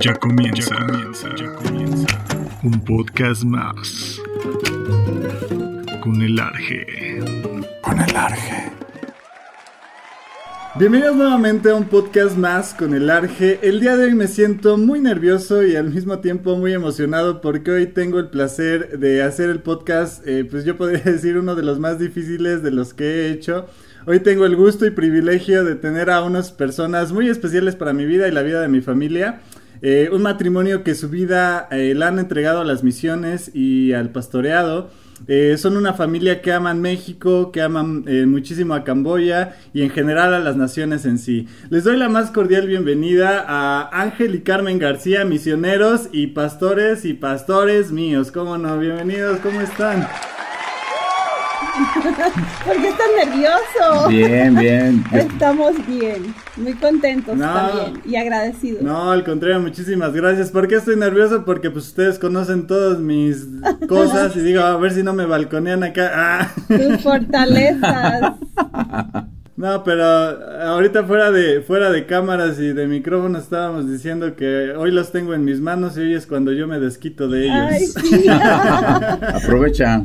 Ya comienza, ya comienza, Un podcast más. Con el Arge. Con el Arge. Bienvenidos nuevamente a un podcast más con el Arge. El día de hoy me siento muy nervioso y al mismo tiempo muy emocionado porque hoy tengo el placer de hacer el podcast, eh, pues yo podría decir uno de los más difíciles de los que he hecho. Hoy tengo el gusto y privilegio de tener a unas personas muy especiales para mi vida y la vida de mi familia. Eh, un matrimonio que su vida eh, la han entregado a las misiones y al pastoreado. Eh, son una familia que aman México, que aman muchísimo a Camboya y en general a las naciones en sí. Les doy la más cordial bienvenida a Ángel y Carmen García, misioneros y pastores y pastores míos. ¿Cómo no? Bienvenidos, ¿cómo están? ¿Por qué estás nervioso? Bien, bien. Estamos bien, muy contentos también y agradecidos. No, al contrario, muchísimas gracias. ¿Por qué estoy nervioso? Porque pues ustedes conocen todas mis cosas y digo, a ver si no me balconean acá. Ah. Tus fortalezas. No, pero ahorita fuera de fuera de cámaras y de micrófono estábamos diciendo que hoy los tengo en mis manos y hoy es cuando yo me desquito de ellos. Ay, sí. Aprovecha.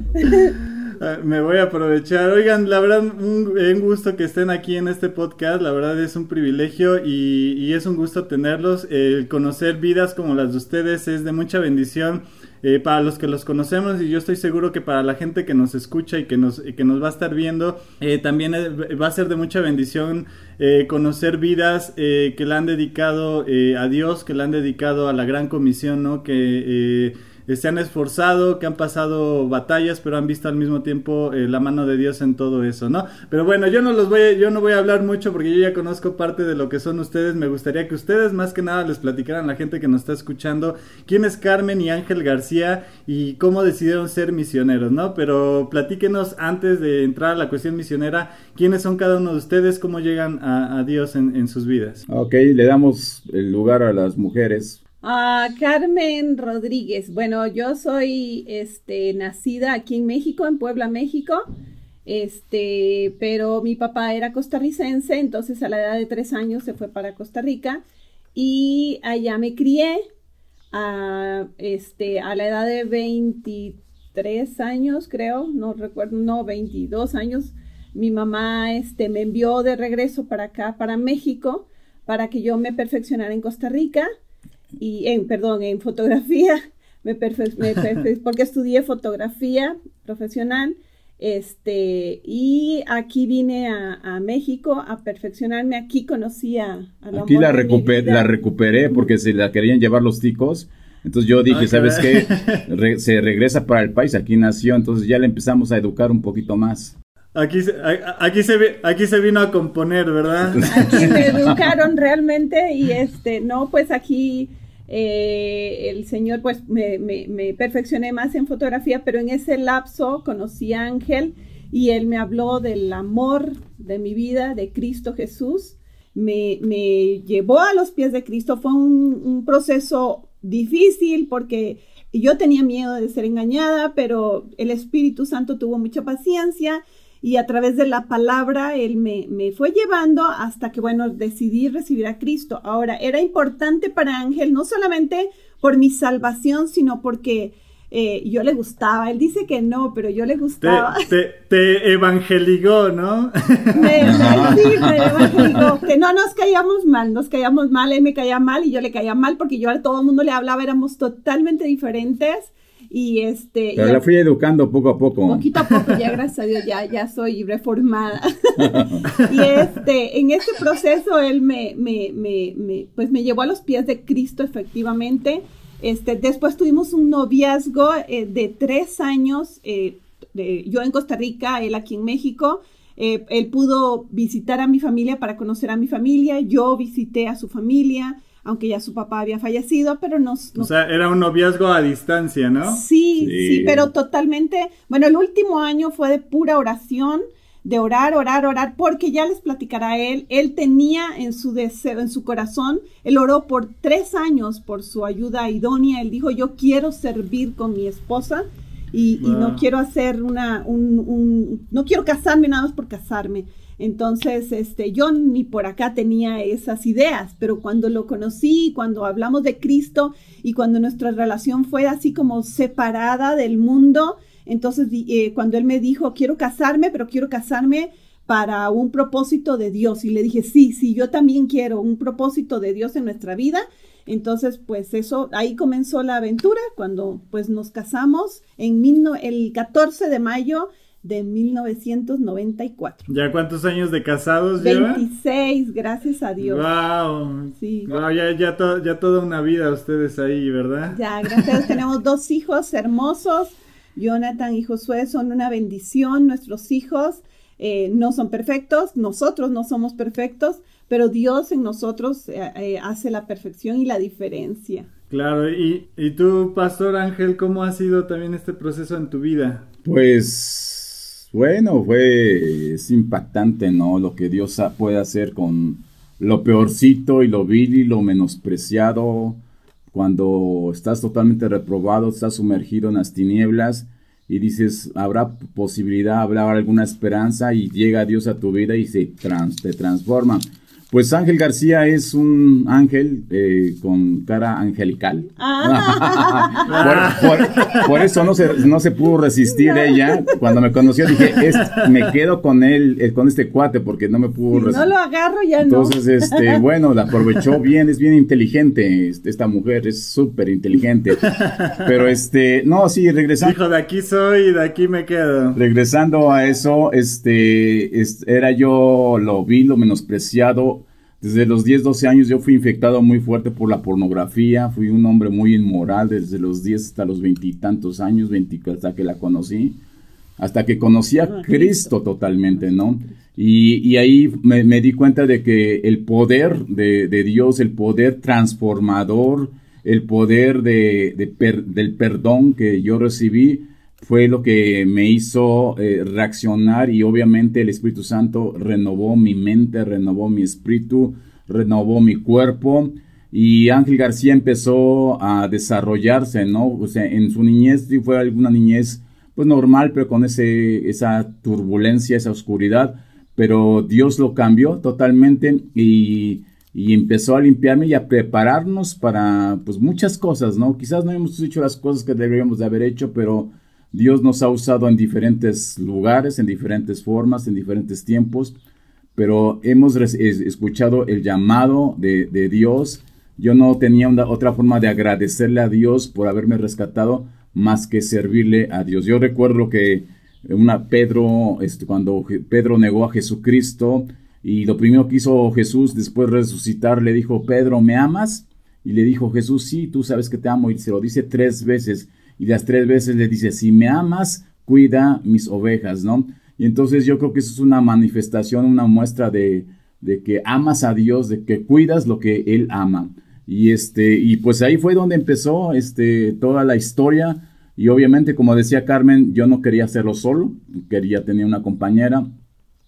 Ah, me voy a aprovechar. Oigan, la verdad, un, un, gusto que estén aquí en este podcast. La verdad es un privilegio y, es un gusto tenerlos. El conocer vidas como las de ustedes es de mucha bendición. Eh, para los que los conocemos y yo estoy seguro que para la gente que nos escucha y que nos, que nos va a estar viendo, eh, también va a ser de mucha bendición eh, conocer vidas que le han dedicado a Dios, que le han dedicado a la gran comisión, ¿no? Que se han esforzado, que han pasado batallas, pero han visto al mismo tiempo eh, la mano de Dios en todo eso, ¿no? Pero bueno, yo no los voy, yo no voy a hablar mucho porque yo ya conozco parte de lo que son ustedes. Me gustaría que ustedes más que nada les platicaran a la gente que nos está escuchando quién es Carmen y Ángel García y cómo decidieron ser misioneros, ¿no? Pero platíquenos antes de entrar a la cuestión misionera, quiénes son cada uno de ustedes, cómo llegan a, Dios en, en sus vidas. Ok, le damos el lugar a las mujeres Ah, Carmen Rodríguez. Bueno, yo soy este, nacida aquí en México, en Puebla, México. Este, pero mi papá era costarricense, entonces a la edad de tres años se fue para Costa Rica y allá me crié. A, este, a la edad de 23 años, creo, no recuerdo, no, 22 años, mi mamá este, me envió de regreso para acá, para México, para que yo me perfeccionara en Costa Rica y en, perdón, en fotografía, me, porque estudié fotografía profesional, este, y aquí vine a, México a perfeccionarme, aquí conocí a, Aquí la, la recuperé porque se la querían llevar los ticos, entonces yo dije, ¿sabes qué? se regresa para el país, aquí nació, entonces ya le empezamos a educar un poquito más. Aquí, aquí, se, aquí se vino a componer, ¿verdad? Aquí me educaron realmente y este, no, pues aquí eh, el Señor, pues me, perfeccioné más en fotografía, pero en ese lapso conocí a Ángel y él me habló del amor de mi vida, de Cristo Jesús. Me, llevó a los pies de Cristo. Fue un proceso difícil porque yo tenía miedo de ser engañada, pero el Espíritu Santo tuvo mucha paciencia y a través de la palabra Él me, me, fue llevando hasta que, bueno, decidí recibir a Cristo. Ahora, era importante para Ángel no solamente por mi salvación, sino porque eh, yo le gustaba. Él dice que no, pero yo le gustaba. Te, te, evangeligó, ¿no? Me, sí, me evangeligó. Que no nos caíamos mal, nos caíamos mal, él me caía mal y yo le caía mal porque yo a todo el mundo le hablaba, éramos totalmente diferentes. Y este. Pero la fui educando poco a poco. Poquito a poco, ya gracias a Dios, ya, ya soy reformada. y este, en ese proceso él me, me, me, me, pues me llevó a los pies de Cristo, efectivamente. Este, después tuvimos un noviazgo eh, de tres años, eh, yo en Costa Rica, él aquí en México. Eh, él pudo visitar a mi familia para conocer a mi familia, yo visité a su familia, aunque ya su papá había fallecido, pero nos... O sea, era un noviazgo a distancia, ¿no? Sí, sí, pero totalmente, bueno, el último año fue de pura oración, de orar, orar, orar, porque ya les platicará él, él tenía en su deseo, en su corazón, él oró por tres años por su ayuda idónea, él dijo, yo quiero servir con mi esposa y, no quiero hacer una, un, un, no quiero casarme nada más por casarme. Entonces, este, yo ni por acá tenía esas ideas, pero cuando lo conocí, cuando hablamos de Cristo y cuando nuestra relación fue así como separada del mundo, entonces eh, cuando él me dijo, quiero casarme, pero quiero casarme para un propósito de Dios. Y le dije, sí, sí, yo también quiero un propósito de Dios en nuestra vida. Entonces, pues eso, ahí comenzó la aventura cuando pues nos casamos en el 14 de mayo de 1994. ¿Ya cuántos años de casados 26, gracias a Dios. Wow. Sí. Wow, ya, ya, ya toda una vida ustedes ahí, ¿verdad? Ya, gracias a Dios tenemos dos hijos hermosos. Jonathan y Josué son una bendición, nuestros hijos eh, no son perfectos, nosotros no somos perfectos, pero Dios en nosotros eh, eh, hace la perfección y la diferencia. Claro, y, y tú, Pastor Ángel, ¿cómo ha sido también este proceso en tu vida? Pues bueno, fue es impactante, ¿no? Lo que Dios puede hacer con lo peorcito y lo vil y lo menospreciado cuando estás totalmente reprobado, estás sumergido en las tinieblas y dices, habrá posibilidad, habrá alguna esperanza y llega Dios a tu vida y se te transforma. Pues Ángel García es un ángel eh, con cara angelical. Ah. por, eso no se, no se pudo resistir ella. Cuando me conoció dije, me quedo con él, eh, con este cuate, porque no me pudo resistir. No lo agarro ya Entonces, no. este, bueno, la aprovechó bien, es bien inteligente. Este, esta mujer es súper inteligente. Pero este, no, sí, regresando. Hijo, de aquí soy, de aquí me quedo. Regresando a eso, este, este era yo, lo vi, lo menospreciado desde los 10, 12 años yo fui infectado muy fuerte por la pornografía, fui un hombre muy inmoral desde los 10 hasta los veintitantos años, 20, hasta que la conocí, hasta que conocí a ah, Cristo totalmente, ¿no? Y, ahí me, di cuenta de que el poder de, Dios, el poder transformador, el poder de, del perdón que yo recibí, fue lo que me hizo eh, reaccionar y obviamente el Espíritu Santo renovó mi mente, renovó mi espíritu, renovó mi cuerpo y Ángel García empezó a desarrollarse, ¿no? O sea, en su niñez sí fue alguna niñez pues normal, pero con ese, esa turbulencia, esa oscuridad, pero Dios lo cambió totalmente y, y empezó a limpiarme y a prepararnos para pues muchas cosas, ¿no? Quizás no hemos hecho las cosas que deberíamos de haber hecho, pero Dios nos ha usado en diferentes lugares, en diferentes formas, en diferentes tiempos, pero hemos escuchado el llamado de, Dios. Yo no tenía otra forma de agradecerle a Dios por haberme rescatado más que servirle a Dios. Yo recuerdo que una Pedro, este, cuando Pedro negó a Jesucristo y lo primero que hizo Jesús después de resucitar, le dijo, Pedro, ¿me amas? Y le dijo Jesús, sí, tú sabes que te amo. Y se lo dice tres veces y las tres veces le dice, si me amas, cuida mis ovejas, ¿no? Y entonces yo creo que eso es una manifestación, una muestra de, de que amas a Dios, de que cuidas lo que Él ama. Y, este, y pues ahí fue donde empezó este, toda la historia. Y obviamente, como decía Carmen, yo no quería hacerlo solo, quería tener una compañera.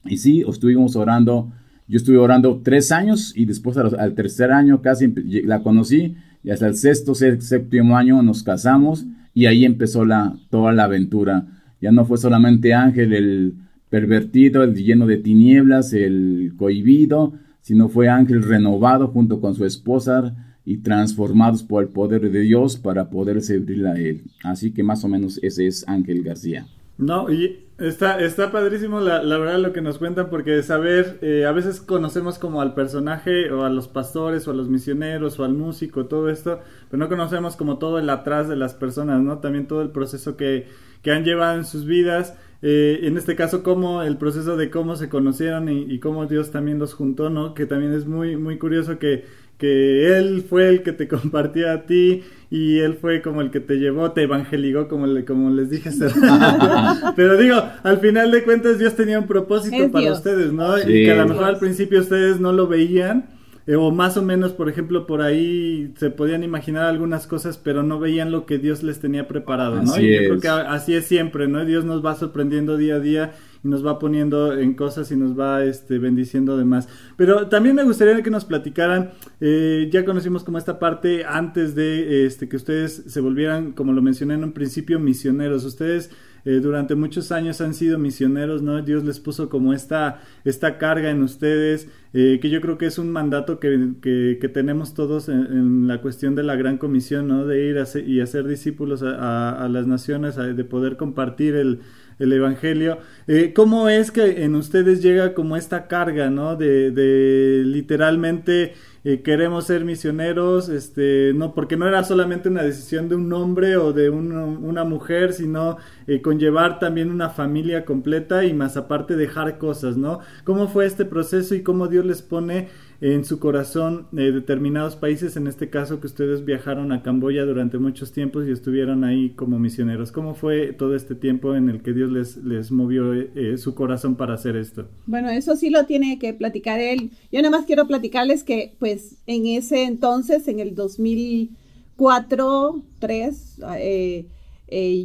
Y sí, estuvimos orando. Yo estuve orando tres años y después al, tercer año casi la conocí y hasta el sexto, séptimo año nos casamos y ahí empezó la, toda la aventura. Ya no fue solamente Ángel el pervertido, el lleno de tinieblas, el cohibido, sino fue Ángel renovado junto con su esposa y transformados por el poder de Dios para poder servirle a él. Así que más o menos ese es Ángel García. No, y está, está padrísimo la, la verdad lo que nos cuentan porque saber, eh, a veces conocemos como al personaje o a los pastores o a los misioneros o al músico, todo esto, pero no conocemos como todo el atrás de las personas, ¿no? También todo el proceso que, que han llevado en sus vidas. Eh, en este caso, como el proceso de cómo se conocieron y, y, cómo Dios también los juntó, ¿no? Que también es muy, muy curioso que que él fue el que te compartió a ti y él fue como el que te llevó, te evangeligó, como, le, como les dije Pero digo, al final de cuentas Dios tenía un propósito para ustedes, ¿no? Y que a lo mejor al principio ustedes no lo veían, eh, o más o menos, por ejemplo, por ahí se podían imaginar algunas cosas, pero no veían lo que Dios les tenía preparado, ¿no? y yo creo que así es siempre, ¿no? Dios nos va sorprendiendo día a día y nos va poniendo en cosas y nos va este, bendiciendo además. Pero también me gustaría que nos platicaran, eh, ya conocimos como esta parte antes de este, que ustedes se volvieran, como lo mencioné en un principio, misioneros. Ustedes eh, durante muchos años han sido misioneros, ¿no? Dios les puso como esta, esta carga en ustedes, eh, que yo creo que es un mandato que, que, tenemos todos en, la cuestión de la gran comisión, ¿no? De ir y hacer discípulos a, las naciones, de poder compartir el, el Evangelio. Eh, ¿Cómo es que en ustedes llega como esta carga, ¿no? De, de literalmente eh, queremos ser misioneros, este, no, porque no era solamente una decisión de un hombre o de una mujer, sino eh, conllevar también una familia completa y más aparte dejar cosas, ¿no? ¿Cómo fue este proceso y cómo Dios les pone en su corazón eh, determinados países, en este caso que ustedes viajaron a Camboya durante muchos tiempos y estuvieron ahí como misioneros. ¿Cómo fue todo este tiempo en el que Dios les, les movió eh, su corazón para hacer esto? Bueno, eso sí lo tiene que platicar él. Yo nada más quiero platicarles que pues en ese entonces, en el 2004, 3, eh,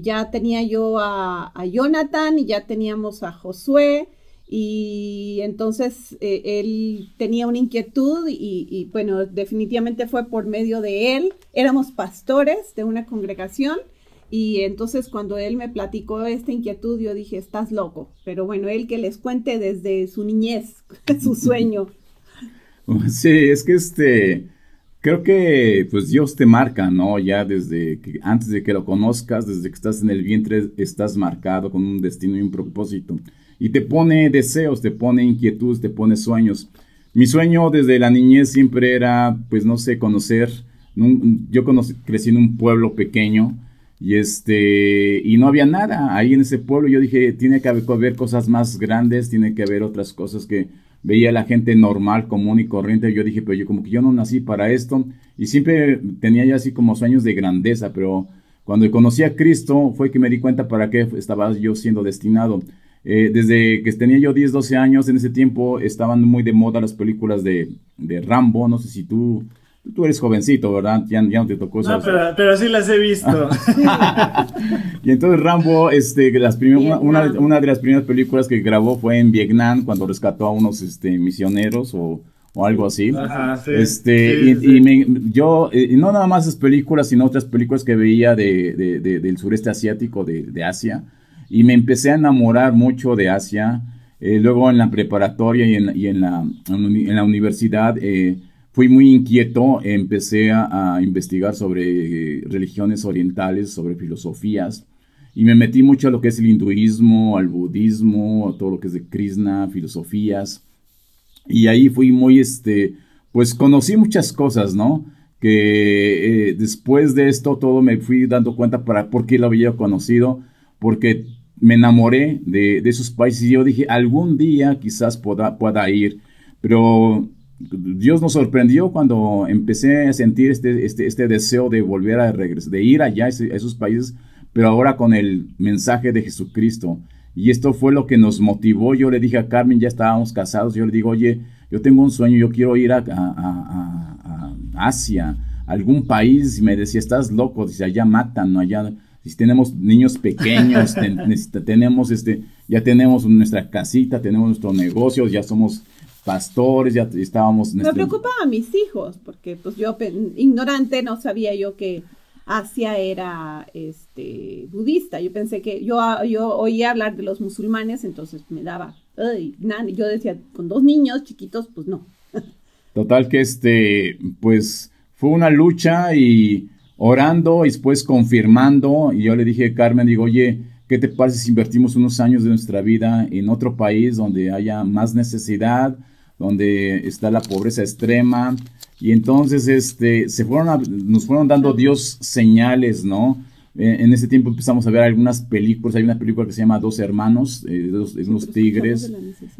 ya tenía yo a Jonathan y ya teníamos a Josué y entonces eh, él tenía una inquietud y, bueno, definitivamente fue por medio de él. Éramos pastores de una congregación y entonces cuando él me platicó esta inquietud yo dije, estás loco, pero bueno, él que les cuente desde su niñez, su sueño. Sí, es que este, creo que pues Dios te marca, ¿no? Ya desde que antes de que lo conozcas, desde que estás en el vientre, estás marcado con un destino y un propósito y te pone deseos, te pone inquietudes, te pone sueños. Mi sueño desde la niñez siempre era, pues no sé, conocer. Yo crecí en un pueblo pequeño y este y no había nada ahí en ese pueblo. Yo dije, tiene que haber cosas más grandes, tiene que haber otras cosas que veía la gente normal, común y corriente. Yo dije, pero yo como que yo no nací para esto y siempre tenía ya así como sueños de grandeza, pero cuando conocí a Cristo fue que me di cuenta para qué estaba yo siendo destinado. Eh, desde que tenía yo 10, 12 años, en ese tiempo estaban muy de moda las películas de, de Rambo. No sé si tú, tú eres jovencito, ¿verdad? Ya, no te tocó No, pero, pero, sí las he visto. y entonces Rambo, este, las una, una, de las primeras películas que grabó fue en Vietnam, cuando rescató a unos este, misioneros o, o algo así. Ajá, sí, este, y, yo, eh, no nada más esas películas, sino otras películas que veía de, de, del sureste asiático, de, de Asia y me empecé a enamorar mucho de Asia. Eh, luego en la preparatoria y en, la, en la, universidad eh, fui muy inquieto, empecé a, investigar sobre eh, religiones orientales, sobre filosofías, y me metí mucho a lo que es el hinduismo, al budismo, a todo lo que es de Krishna, filosofías, y ahí fui muy, este, pues conocí muchas cosas, ¿no? Que después de esto todo me fui dando cuenta para por qué lo había conocido, porque me enamoré de, esos países y yo dije, algún día quizás pueda, pueda ir, pero Dios nos sorprendió cuando empecé a sentir este, este, este deseo de volver a regresar, de ir allá a esos países, pero ahora con el mensaje de Jesucristo. Y esto fue lo que nos motivó. Yo le dije a Carmen, ya estábamos casados, yo le digo, oye, yo tengo un sueño, yo quiero ir a, a, a Asia, algún país. Y me decía, estás loco, dice, allá matan, allá si tenemos niños pequeños, tenemos este, ya tenemos nuestra casita, tenemos nuestros negocios, ya somos pastores, ya estábamos... Me preocupaba a mis hijos, porque pues yo, ignorante, no sabía yo que Asia era este budista. Yo pensé que yo, yo oía hablar de los musulmanes, entonces me daba, yo decía, con dos niños chiquitos, pues no. Total que este, pues fue una lucha y orando y después confirmando. Y yo le dije a Carmen, digo, oye, ¿qué te parece si invertimos unos años de nuestra vida en otro país donde haya más necesidad, donde está la pobreza extrema? Y entonces este, se fueron nos fueron dando Dios señales, ¿no? Eh, en ese tiempo empezamos a ver algunas películas. Hay una película que se llama Dos Hermanos, eh, de, unos tigres.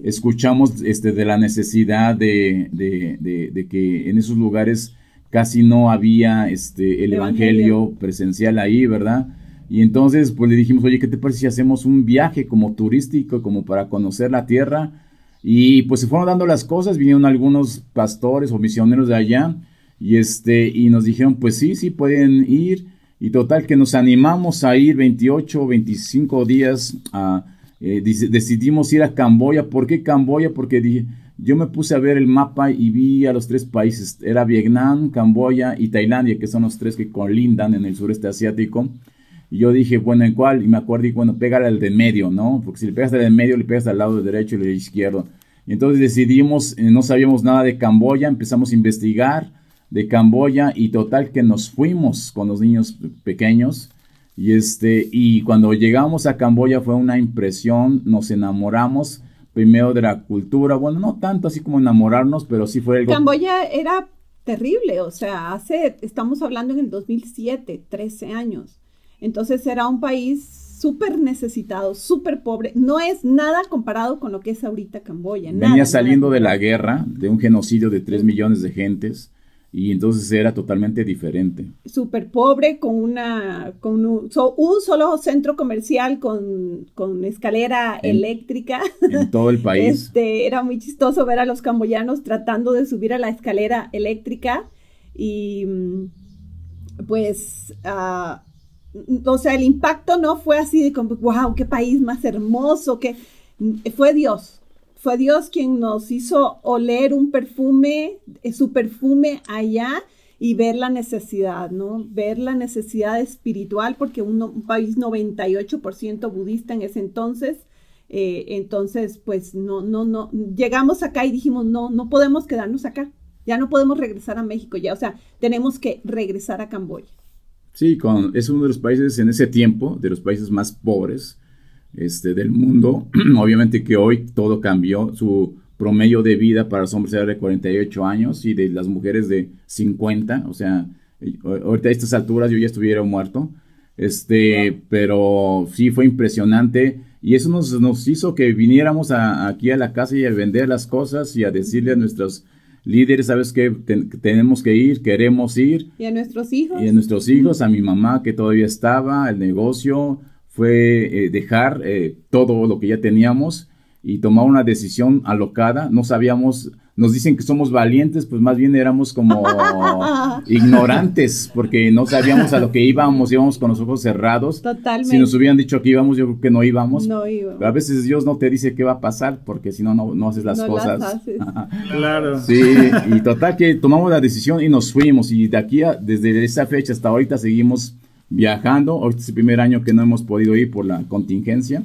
Escuchamos, este, de la necesidad de, de, de que en esos lugares casi no había este, el evangelio. presencial ahí, ¿verdad? Y entonces pues le dijimos, oye, ¿qué te parece si hacemos un viaje como turístico, como para conocer la tierra? Y pues se fueron dando las cosas, vinieron algunos pastores o misioneros de allá y, este, y nos dijeron, pues sí, sí pueden ir. Y total que nos animamos a ir 28 o 25 días, a, eh, decidimos ir a Camboya. ¿Por qué Camboya? Porque dije, yo me puse a ver el mapa y vi a los tres países. Era Vietnam, Camboya y Tailandia, que son los tres que colindan en el sureste asiático. Y yo dije, bueno, ¿en cuál? Y me acuerdo, y bueno, pégale al de medio, ¿no? Porque si le pegas al de medio, le pegas al lado derecho y al izquierdo. Y entonces decidimos, eh, no sabíamos nada de Camboya, empezamos a investigar de Camboya y total que nos fuimos con los niños pequeños. Y, este, y cuando llegamos a Camboya fue una impresión, nos enamoramos primero de la cultura, bueno, no tanto así como enamorarnos, pero sí fue algo... Camboya era terrible, o sea, hace, estamos hablando en el 2007, 13 años. Entonces era un país súper necesitado, súper pobre. No es nada comparado con lo que es ahorita Camboya. Venía saliendo de la guerra, de un genocidio de 3 millones de gentes. Y entonces era totalmente diferente. Súper pobre, con una con un, solo centro comercial con, escalera eléctrica. En todo el país. Este, era muy chistoso ver a los camboyanos tratando de subir a la escalera eléctrica. Y mm, pues uh, o sea, el impacto no fue así de como, wow, qué país más hermoso, que fue Dios. Fue Dios quien nos hizo oler un perfume, eh, su perfume allá y ver la necesidad, ¿no? Ver la necesidad espiritual, porque un, un país 98% budista en ese entonces, eh, entonces, pues no, no, no, llegamos acá y dijimos, no, no podemos quedarnos acá, ya no podemos regresar a México, ya, o sea, tenemos que regresar a Camboya. Sí, con, es uno de los países en ese tiempo, de los países más pobres este, del mundo. Obviamente que hoy todo cambió. Su promedio de vida para los hombres era de 48 años y de las mujeres de 50. O sea, ahorita a estas alturas yo ya estuviera muerto. Este, pero sí fue impresionante y eso nos, nos hizo que viniéramos aquí a la casa y a vender las cosas y a decirle a nuestros líderes, ¿sabes qué? tenemos que ir, queremos ir. Y a nuestros hijos. Y a nuestros hijos, a mi mamá que todavía estaba, el negocio fue eh, dejar eh, todo lo que ya teníamos y tomar una decisión alocada. No sabíamos nos dicen que somos valientes, pues más bien éramos como ignorantes, porque no sabíamos a lo que íbamos, íbamos con los ojos cerrados. Totalmente. Si nos hubieran dicho que íbamos, yo creo que no íbamos. No íbamos. a veces Dios no te dice qué va a pasar, porque si no, no haces las cosas. claro. Sí, y total que tomamos la decisión y nos fuimos, y de aquí, a, desde esa fecha hasta ahorita seguimos viajando. Ahorita es el primer año que no hemos podido ir por la contingencia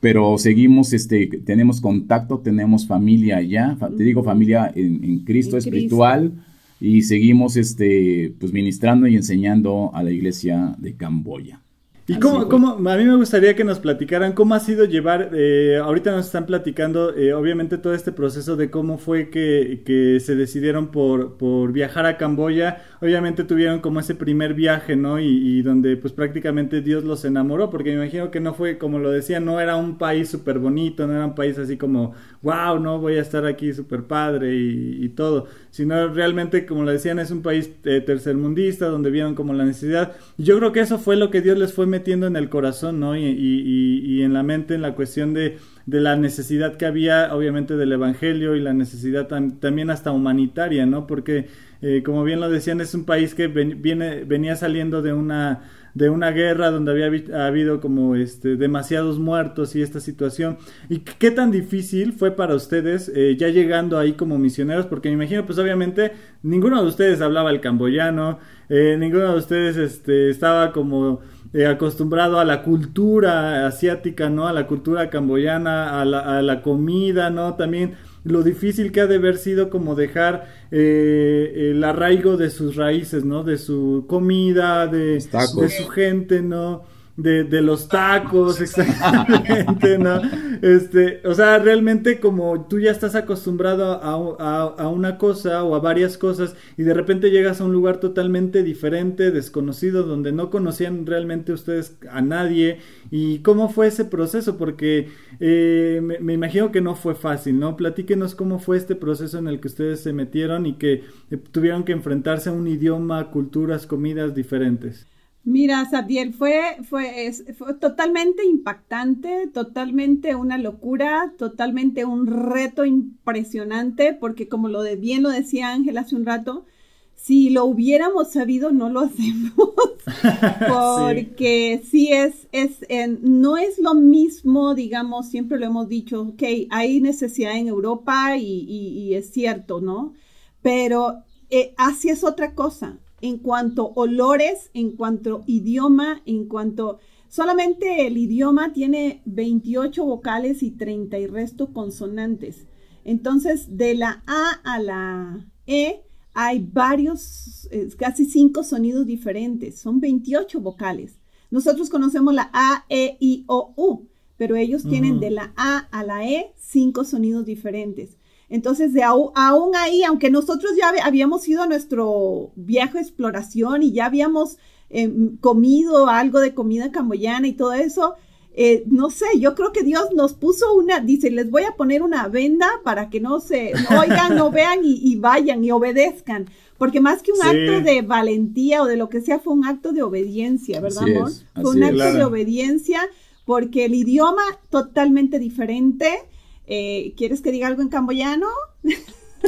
pero seguimos, este, tenemos contacto, tenemos familia allá, te digo familia en, Cristo espiritual. Y seguimos, este, pues ministrando y enseñando a la iglesia de Camboya. ¿Y cómo, cómo, a mí me gustaría que nos platicaran cómo ha sido llevar, eh, ahorita nos están platicando, eh, obviamente todo este proceso de cómo fue que, que, se decidieron por, por viajar a Camboya, obviamente tuvieron como ese primer viaje, ¿no? Y, y, donde pues prácticamente Dios los enamoró, porque me imagino que no fue, como lo decía, no era un país súper bonito, no era un país así como, wow, no, voy a estar aquí súper padre y, y, todo, sino realmente, como lo decían, es un país eh, tercermundista, donde vieron como la necesidad. Yo creo que eso fue lo que Dios les fue metiendo en el corazón, ¿no? Y, y, en la mente, en la cuestión de, de, la necesidad que había, obviamente, del Evangelio y la necesidad también hasta humanitaria, ¿no? Porque, eh, como bien lo decían, es un país que viene, venía saliendo de una de una guerra donde había habido como este demasiados muertos y esta situación y qué tan difícil fue para ustedes eh, ya llegando ahí como misioneros porque me imagino pues obviamente ninguno de ustedes hablaba el camboyano eh, ninguno de ustedes este estaba como eh, acostumbrado a la cultura asiática, ¿no? A la cultura camboyana, a la, a la comida, ¿no? También lo difícil que ha de haber sido como dejar eh, el arraigo de sus raíces, ¿no? De su comida, de, de su gente, ¿no? De, de los tacos, exactamente, ¿no? Este, o sea, realmente como tú ya estás acostumbrado a, a, una cosa o a varias cosas y de repente llegas a un lugar totalmente diferente, desconocido, donde no conocían realmente ustedes a nadie. ¿Y cómo fue ese proceso? Porque eh, me, me, imagino que no fue fácil, ¿no? Platíquenos cómo fue este proceso en el que ustedes se metieron y que tuvieron que enfrentarse a un idioma, culturas, comidas diferentes. Mira, Sabdiel, fue, fue, fue totalmente impactante, totalmente una locura, totalmente un reto impresionante, porque como lo de bien lo decía Ángel hace un rato, si lo hubiéramos sabido no lo hacemos. Porque sí, es es no es lo mismo digamos siempre lo hemos dicho ok hay necesidad en Europa y, es cierto no pero eh, así es otra cosa en cuanto olores, en cuanto idioma, en cuanto... Solamente el idioma tiene 28 vocales y 30 y resto consonantes. Entonces, de la A a la E hay varios, eh, casi cinco sonidos diferentes. Son 28 vocales. Nosotros conocemos la A, E, I, O, U, pero ellos tienen de la A a la E cinco sonidos diferentes. Entonces, de aún, ahí, aunque nosotros ya habíamos ido a nuestro viaje exploración y ya habíamos em, comido algo de comida camboyana y todo eso, eh, no sé, yo creo que Dios nos puso una, dice, les voy a poner una venda para que no se oigan, no vean y, vayan y obedezcan. Porque más que un acto de valentía o de lo que sea, fue un acto de obediencia, ¿verdad, amor? fue un acto de obediencia porque el idioma totalmente diferente eh, ¿Quieres que diga algo en camboyano?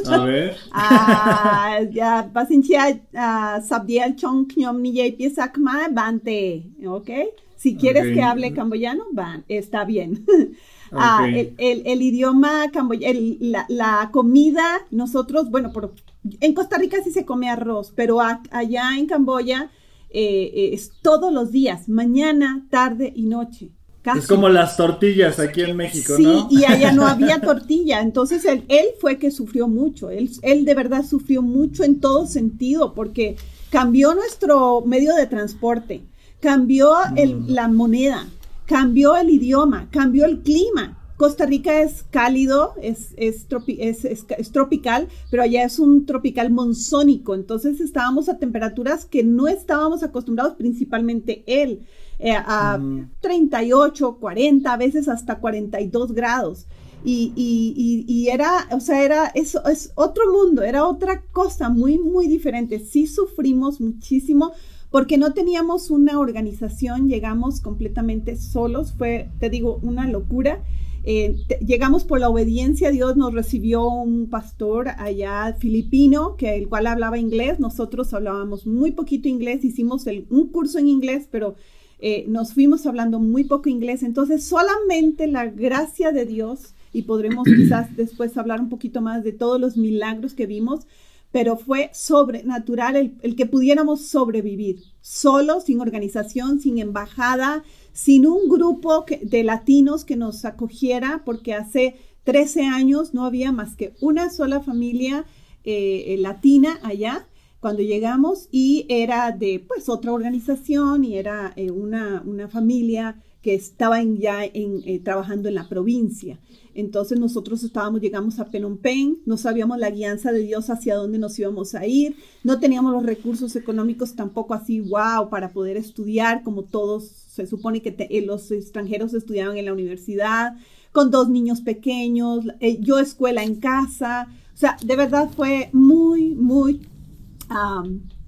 A ver. Ah, ya, pasinchia, ah, sabdiel chong knyom pieza bante, ¿ok? Si quieres que hable camboyano, van, está bien. Ah, el, idioma camboyano, la, comida, nosotros, bueno, por, en Costa Rica sí se come arroz, pero allá en Camboya eh, es todos los días, mañana, tarde y noche. Es como las tortillas aquí en México, ¿no? Sí, y allá no había tortilla. Entonces él, él fue que sufrió mucho. Él, él de verdad sufrió mucho en todo sentido porque cambió nuestro medio de transporte, cambió el, mm. la moneda, cambió el idioma, cambió el clima. Costa Rica es cálido, es, es, es, tropical, pero allá es un tropical monzónico. Entonces estábamos a temperaturas que no estábamos acostumbrados, principalmente él. Eh, a 38, 40, a veces hasta 42 grados. Y, y, y, era, o sea, era, eso es otro mundo, era otra cosa muy, muy diferente. Sí sufrimos muchísimo porque no teníamos una organización, llegamos completamente solos, fue, te digo, una locura. Eh, llegamos por la obediencia, Dios nos recibió un pastor allá filipino, que el cual hablaba inglés, nosotros hablábamos muy poquito inglés, hicimos un curso en inglés, pero eh, nos fuimos hablando muy poco inglés, entonces solamente la gracia de Dios, y podremos quizás después hablar un poquito más de todos los milagros que vimos, pero fue sobrenatural el, que pudiéramos sobrevivir, solo, sin organización, sin embajada, sin un grupo de latinos que nos acogiera, porque hace 13 años no había más que una sola familia eh, latina allá cuando llegamos y era de pues otra organización y era eh, una, una, familia que estaba ya en, eh, trabajando en la provincia. Entonces nosotros estábamos, llegamos a Phnom no sabíamos la guianza de Dios hacia dónde nos íbamos a ir, no teníamos los recursos económicos tampoco así, wow, para poder estudiar como todos, se supone que eh, los extranjeros estudiaban en la universidad, con dos niños pequeños, yo escuela en casa, o sea, de verdad fue muy, muy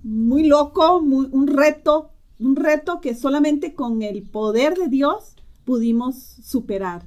muy loco, muy, un reto, un reto que solamente con el poder de Dios pudimos superar.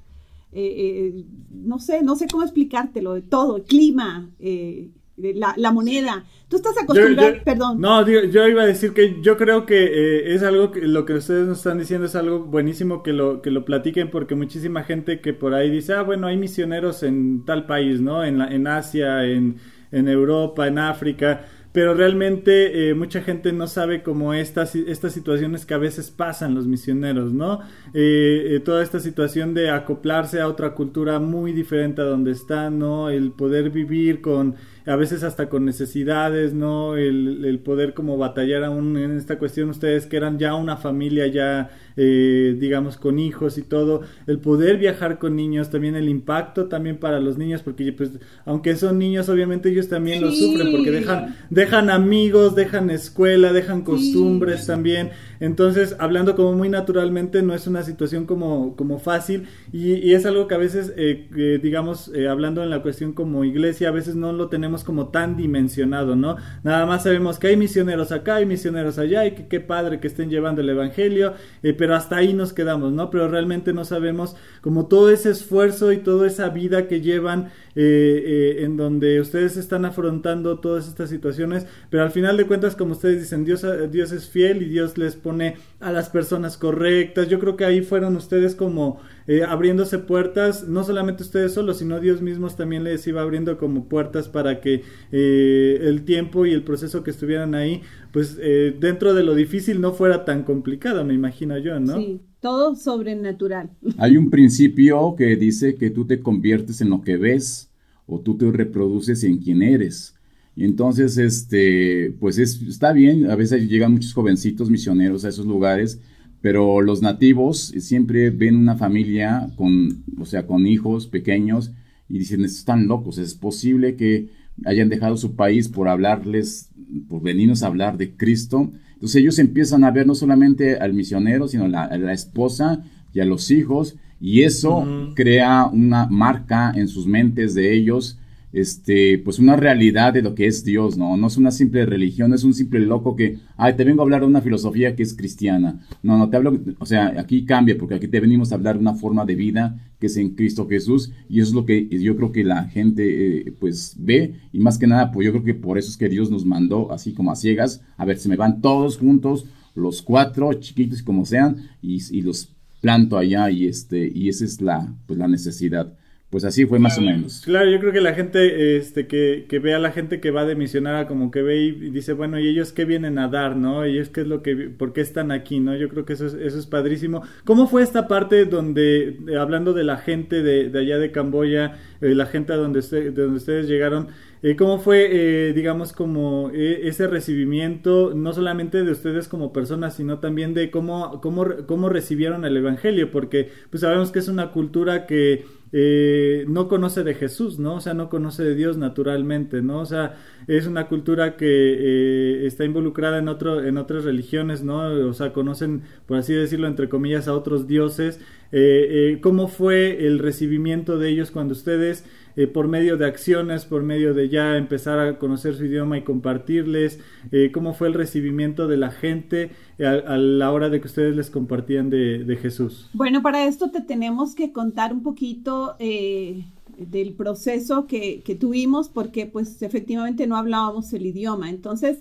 Eh, eh, no sé, no sé cómo explicártelo, de todo, el clima, eh, la, moneda. Tú estás acostumbrado, perdón. No, yo iba a decir que yo creo que es algo que lo que ustedes nos están diciendo es algo buenísimo que lo, que lo platiquen porque muchísima gente que por ahí dice, ah, bueno, hay misioneros en tal país, ¿no? En, la, en Asia, en, en Europa, en África pero realmente eh, mucha gente no sabe cómo estas, estas situaciones que a veces pasan los misioneros, ¿no? Eh, eh, toda esta situación de acoplarse a otra cultura muy diferente a donde están, ¿no? El poder vivir con a veces hasta con necesidades, ¿no? El, el poder como batallar aún en esta cuestión, ustedes que eran ya una familia ya, eh, digamos, con hijos y todo, el poder viajar con niños, también el impacto también para los niños, porque pues aunque son niños, obviamente ellos también lo sufren, porque dejan, dejan amigos, dejan escuela, dejan costumbres también, entonces, hablando como muy naturalmente, no es una situación como, como fácil y, y es algo que a veces, eh, digamos, eh, hablando en la cuestión como iglesia, a veces no lo tenemos como tan dimensionado, ¿no? Nada más sabemos que hay misioneros acá, hay misioneros allá y que qué padre que estén llevando el Evangelio, eh, pero hasta ahí nos quedamos, ¿no? Pero realmente no sabemos como todo ese esfuerzo y toda esa vida que llevan eh, en donde ustedes están afrontando todas estas situaciones, pero al final de cuentas, como ustedes dicen, Dios, Dios es fiel y Dios les pone a las personas correctas. Yo creo que ahí fueron ustedes como eh, abriéndose puertas, no solamente ustedes solos, sino Dios mismo también les iba abriendo como puertas para que eh, el tiempo y el proceso que estuvieran ahí, pues eh, dentro de lo difícil no fuera tan complicado, me imagino yo, ¿no? Sí, todo sobrenatural. Hay un principio que dice que tú te conviertes en lo que ves o tú te reproduces en quien eres. Y entonces, este, pues es, está bien, a veces llegan muchos jovencitos misioneros a esos lugares, pero los nativos siempre ven una familia con, o sea, con hijos pequeños y dicen, están locos, es posible que hayan dejado su país por hablarles, por venirnos a hablar de Cristo. Entonces ellos empiezan a ver no solamente al misionero, sino a la esposa y a los hijos, y eso crea una marca en sus mentes de ellos este, pues una realidad de lo que es Dios, ¿no? No es una simple religión, es un simple loco que, ay, te vengo a hablar de una filosofía que es cristiana. No, no te hablo, o sea, aquí cambia, porque aquí te venimos a hablar de una forma de vida que es en Cristo Jesús, y eso es lo que yo creo que la gente, eh, pues, ve, y más que nada, pues yo creo que por eso es que Dios nos mandó, así como a ciegas, a ver, se me van todos juntos, los cuatro, chiquitos como sean, y, y los planto allá, y este, y esa es la, pues, la necesidad. Pues así fue más o menos. Claro, yo creo que la gente este, que, que ve a la gente que va de misionera como que ve y dice, bueno, ¿y ellos qué vienen a dar, no? ¿Y es qué es lo que, por qué están aquí, no? Yo creo que eso es, eso es padrísimo. ¿Cómo fue esta parte donde, hablando de la gente de, de allá de Camboya, eh, la gente a donde, de donde ustedes llegaron, eh, ¿cómo fue, eh, digamos, como ese recibimiento, no solamente de ustedes como personas, sino también de cómo, cómo, cómo recibieron el Evangelio? Porque pues sabemos que es una cultura que eh, no conoce de Jesús, ¿no? O sea, no conoce de Dios naturalmente, ¿no? O sea, es una cultura que eh, está involucrada en, otro, en otras religiones, ¿no? O sea, conocen, por así decirlo, entre comillas, a otros dioses. Eh, ¿Cómo fue el recibimiento de ellos cuando ustedes eh, por medio de acciones, por medio de ya empezar a conocer su idioma y compartirles, eh, cómo fue el recibimiento de la gente a, la hora de que ustedes les compartían de, Jesús. Bueno, para esto te tenemos que contar un poquito eh, del proceso que, tuvimos porque pues efectivamente no hablábamos el idioma. Entonces,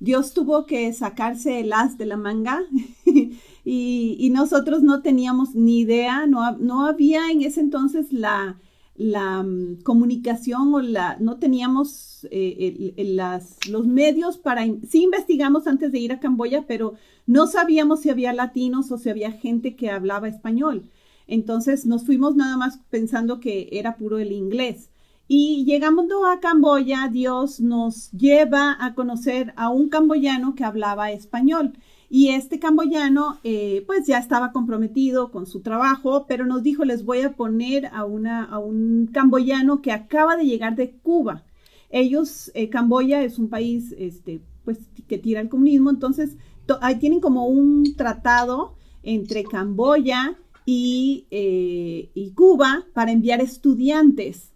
Dios tuvo que sacarse el as de la manga y, nosotros no teníamos ni idea, no, no había en ese entonces la, la mm, comunicación o la, no teníamos eh, los medios para, sí investigamos antes de ir a Camboya, pero no sabíamos si había latinos o si había gente que hablaba español. Entonces nos fuimos nada más pensando que era puro el inglés. Y llegando a Camboya, Dios nos lleva a conocer a un camboyano que hablaba español. Y este camboyano, eh, pues ya estaba comprometido con su trabajo, pero nos dijo, les voy a poner a, una, a un camboyano que acaba de llegar de Cuba. Ellos, eh, Camboya es un país, este, pues, que tira el comunismo, entonces ahí tienen como un tratado entre Camboya y, eh, y Cuba para enviar estudiantes,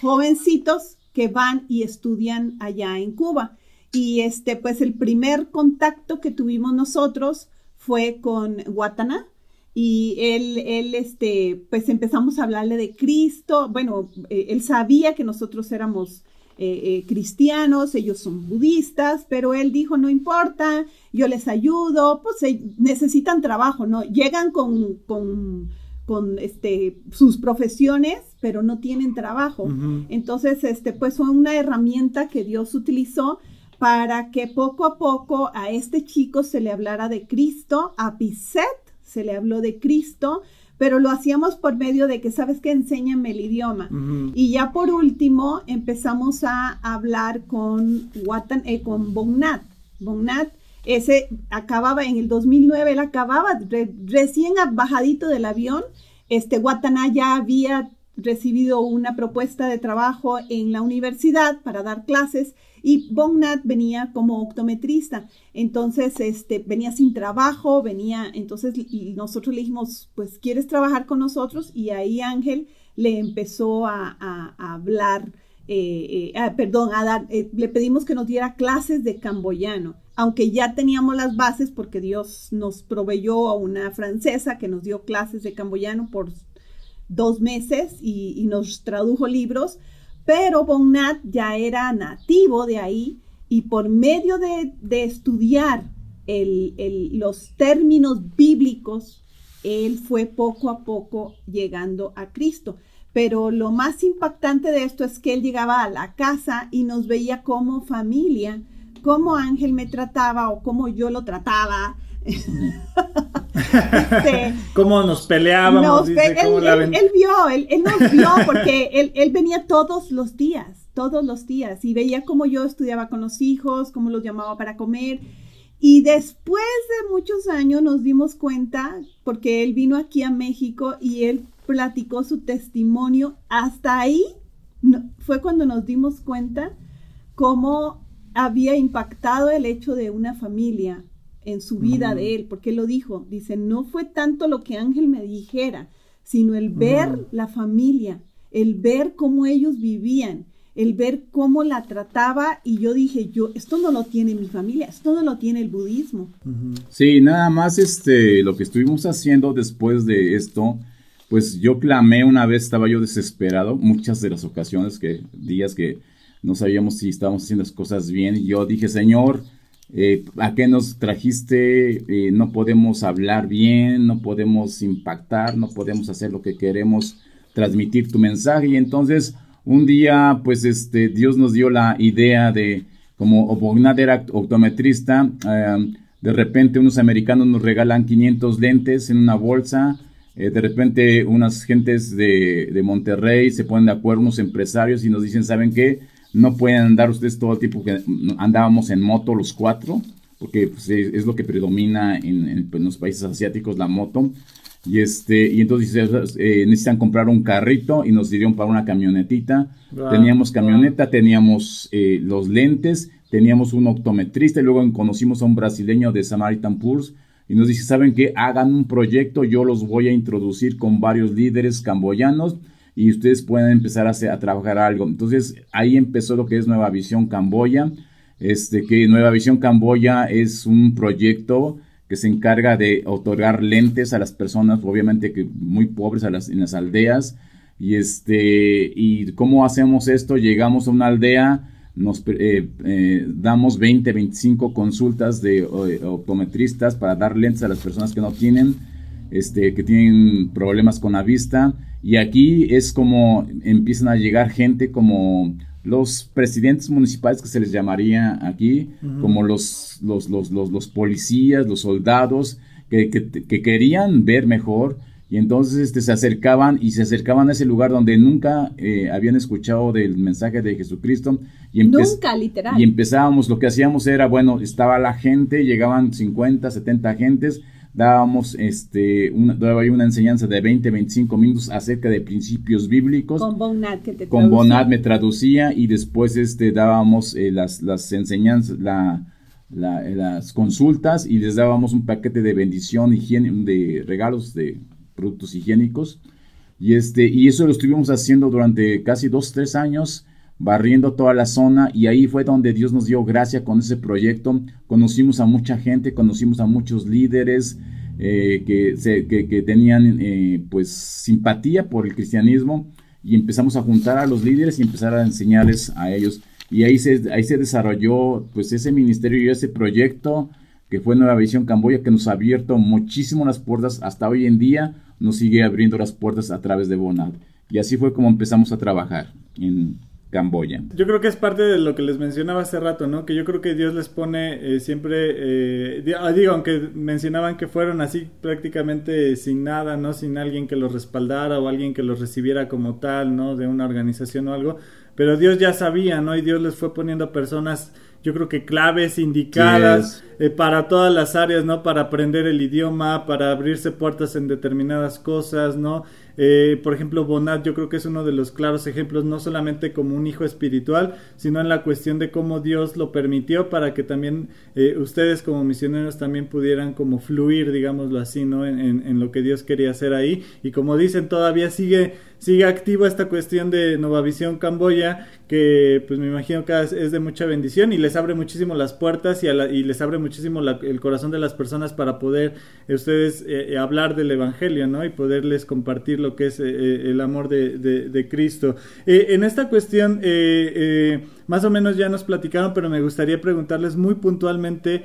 jovencitos que van y estudian allá en Cuba. Y este, pues el primer contacto que tuvimos nosotros fue con Guatana. Y él, él, este, pues empezamos a hablarle de Cristo. Bueno, eh, él sabía que nosotros éramos eh, eh, cristianos, ellos son budistas, pero él dijo, no importa, yo les ayudo, pues necesitan trabajo, ¿no? Llegan con, con, con este, sus profesiones, pero no tienen trabajo. Entonces, este, pues fue una herramienta que Dios utilizó para que poco a poco a este chico se le hablara de Cristo, a Piset se le habló de Cristo, pero lo hacíamos por medio de que, ¿sabes qué? Enséñame el idioma. Y ya por último empezamos a hablar con, Watan, eh, con Bongnat. Bongnat, ese acababa en el 2009, él acababa recién bajadito del avión. Este Wataná ya había recibido una propuesta de trabajo en la universidad para dar clases y Bongnat venía como optometrista, entonces este, venía sin trabajo, venía, entonces y nosotros le dijimos, pues, ¿quieres trabajar con nosotros? Y ahí Ángel le empezó a, hablar, eh, eh, ah, perdón, a dar, eh, le pedimos que nos diera clases de camboyano, aunque ya teníamos las bases porque Dios nos proveyó a una francesa que nos dio clases de camboyano por dos meses y nos tradujo libros, pero Bonnat ya era nativo de ahí y por medio de, estudiar los términos bíblicos él fue poco a poco llegando a Cristo. Pero lo más impactante de esto es que él llegaba a la casa y nos veía como familia, cómo Ángel me trataba o cómo yo lo trataba. Este, cómo nos peleábamos. él, vio, él, nos vio porque él, él venía todos los días, todos los días y veía cómo yo estudiaba con los hijos, cómo los llamaba para comer. Y después de muchos años nos dimos cuenta, porque él vino aquí a México y él platicó su testimonio, hasta ahí fue cuando nos dimos cuenta cómo había impactado el hecho de una familia en su vida de él, porque él lo dijo, dice, no fue tanto lo que Ángel me dijera, sino el ver la familia, el ver cómo ellos vivían, el ver cómo la trataba y yo dije, yo, esto no lo tiene mi familia, esto no lo tiene el budismo. Sí, nada más este, lo que estuvimos haciendo después de esto, pues yo clamé una vez, estaba yo desesperado, muchas de las ocasiones que, días que no sabíamos si estábamos haciendo las cosas bien, y yo dije, Señor, eh, ¿a qué nos trajiste? Eh, no podemos hablar bien, no podemos impactar, no podemos hacer lo que queremos, transmitir tu mensaje, y entonces un día, pues este, Dios nos dio la idea de, como Obognat era optometrista, eh, de repente unos americanos nos regalan 500 lentes en una bolsa, eh, de repente unas gentes de, Monterrey se ponen de acuerdo, unos empresarios y nos dicen, ¿saben qué? No pueden andar ustedes todo el tiempo que andábamos en moto los cuatro, porque pues, es, lo que predomina en, pues, los países asiáticos, la moto. Y, este, y entonces eh, necesitan comprar un carrito y nos dieron para una camionetita. teníamos camioneta, teníamos eh, los lentes, teníamos un optometrista y luego conocimos a un brasileño de Samaritan Pulse y nos dice, ¿saben qué? Hagan un proyecto, yo los voy a introducir con varios líderes camboyanos y ustedes pueden empezar a, trabajar algo. Entonces ahí empezó lo que es Nueva Visión Camboya, este, que Nueva Visión Camboya es un proyecto que se encarga de otorgar lentes a las personas, obviamente que muy pobres a las, en las aldeas. Y, este, y cómo hacemos esto, llegamos a una aldea, nos eh, eh, damos 20, 25 consultas de optometristas para dar lentes a las personas que no tienen, este, que tienen problemas con la vista. Y aquí es como empiezan a llegar gente como los presidentes municipales que se les llamaría aquí, como los, los, los, los, policías, los soldados, que, que, querían ver mejor y entonces este, se acercaban y se acercaban a ese lugar donde nunca eh, habían escuchado del mensaje de Jesucristo. Y nunca, literal. Y empezábamos, lo que hacíamos era, bueno, estaba la gente, llegaban 50, 70 gentes, dábamos este, una, una enseñanza de 20, 25 minutos acerca de principios bíblicos. Con Bonat que te Con Bonat me traducía y después este, dábamos eh, las, las enseñanzas, la, las consultas y les dábamos un paquete de bendición, higiene, de regalos de productos higiénicos. Y, este, y eso lo estuvimos haciendo durante casi dos, tres años, barriendo toda la zona y ahí fue donde Dios nos dio gracia con ese proyecto. Conocimos a mucha gente, conocimos a muchos líderes eh, que, se, que, tenían eh, pues simpatía por el cristianismo y empezamos a juntar a los líderes y empezar a enseñarles a ellos. Y ahí se, ahí se desarrolló pues ese ministerio y ese proyecto que fue Nueva Visión Camboya, que nos ha abierto muchísimo las puertas. Hasta hoy en día nos sigue abriendo las puertas a través de Bonad. Y así fue como empezamos a trabajar en Camboya. Yo creo que es parte de lo que les mencionaba hace rato, ¿no? Que yo creo que Dios les pone eh, siempre, eh, ah, digo, aunque mencionaban que fueron así prácticamente sin nada, ¿no? Sin alguien que los respaldara o alguien que los recibiera como tal, ¿no? De una organización o algo. Pero Dios ya sabía, ¿no? Y Dios les fue poniendo personas yo creo que claves indicadas eh, para todas las áreas, ¿no? Para aprender el idioma, para abrirse puertas en determinadas cosas, ¿no? Eh, por ejemplo, Bonat yo creo que es uno de los claros ejemplos, no solamente como un hijo espiritual, sino en la cuestión de cómo Dios lo permitió para que también eh, ustedes como misioneros también pudieran como fluir, digámoslo así, ¿no? En, en, lo que Dios quería hacer ahí. Y como dicen, todavía sigue, sigue activa esta cuestión de Nova Visión Camboya, que pues me imagino que es de mucha bendición y les abre muchísimo las puertas y, y les abre muchísimo el corazón de las personas para poder eh, ustedes eh, hablar del Evangelio, ¿no? Y poderles compartir lo que es el amor de, de Cristo. en esta cuestión, más o menos ya nos platicaron, pero me gustaría preguntarles muy puntualmente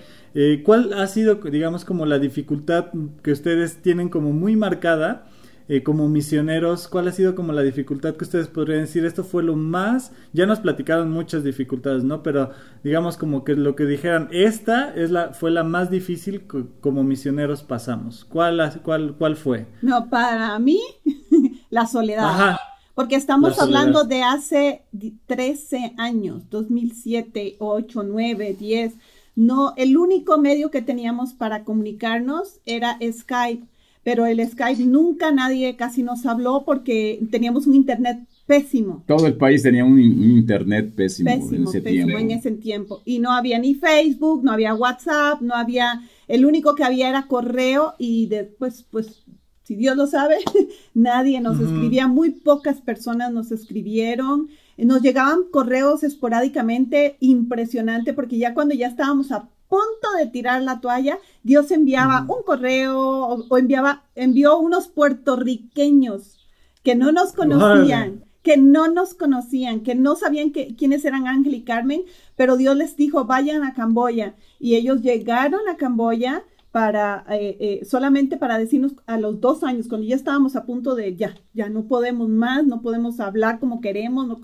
cuál ha sido, digamos, como la dificultad que ustedes tienen como muy marcada eh, como misioneros, ¿cuál ha sido como la dificultad que ustedes podrían decir? Esto fue lo más, ya nos platicaron muchas dificultades, ¿no? Pero digamos como que lo que dijeran, esta es la, fue la más difícil como misioneros pasamos. ¿Cuál, cuál, cuál fue? No, para mí, la soledad. Porque estamos hablando de hace 13 años, 2007, 8, 9, 10. No, el único medio que teníamos para comunicarnos era Skype pero el Skype nunca nadie casi nos habló porque teníamos un internet pésimo. Todo el país tenía un, internet pésimo, en ese tiempo. en ese tiempo. Y no había ni Facebook, no había WhatsApp, no había, el único que había era correo y después, pues, si Dios lo sabe, nadie nos escribía, muy pocas personas nos escribieron. Nos llegaban correos esporádicamente, impresionante, porque ya cuando ya estábamos a punto de tirar la toalla, Dios enviaba un correo o, enviaba, envió unos puertorriqueños que no nos conocían, que no nos conocían, que no sabían que, quiénes eran Ángel y Carmen, pero Dios les dijo, vayan a Camboya. Y ellos llegaron a Camboya para, eh, eh, solamente para decirnos a los dos años, cuando ya estábamos a punto de, ya, ya no podemos más, no podemos hablar como queremos, no,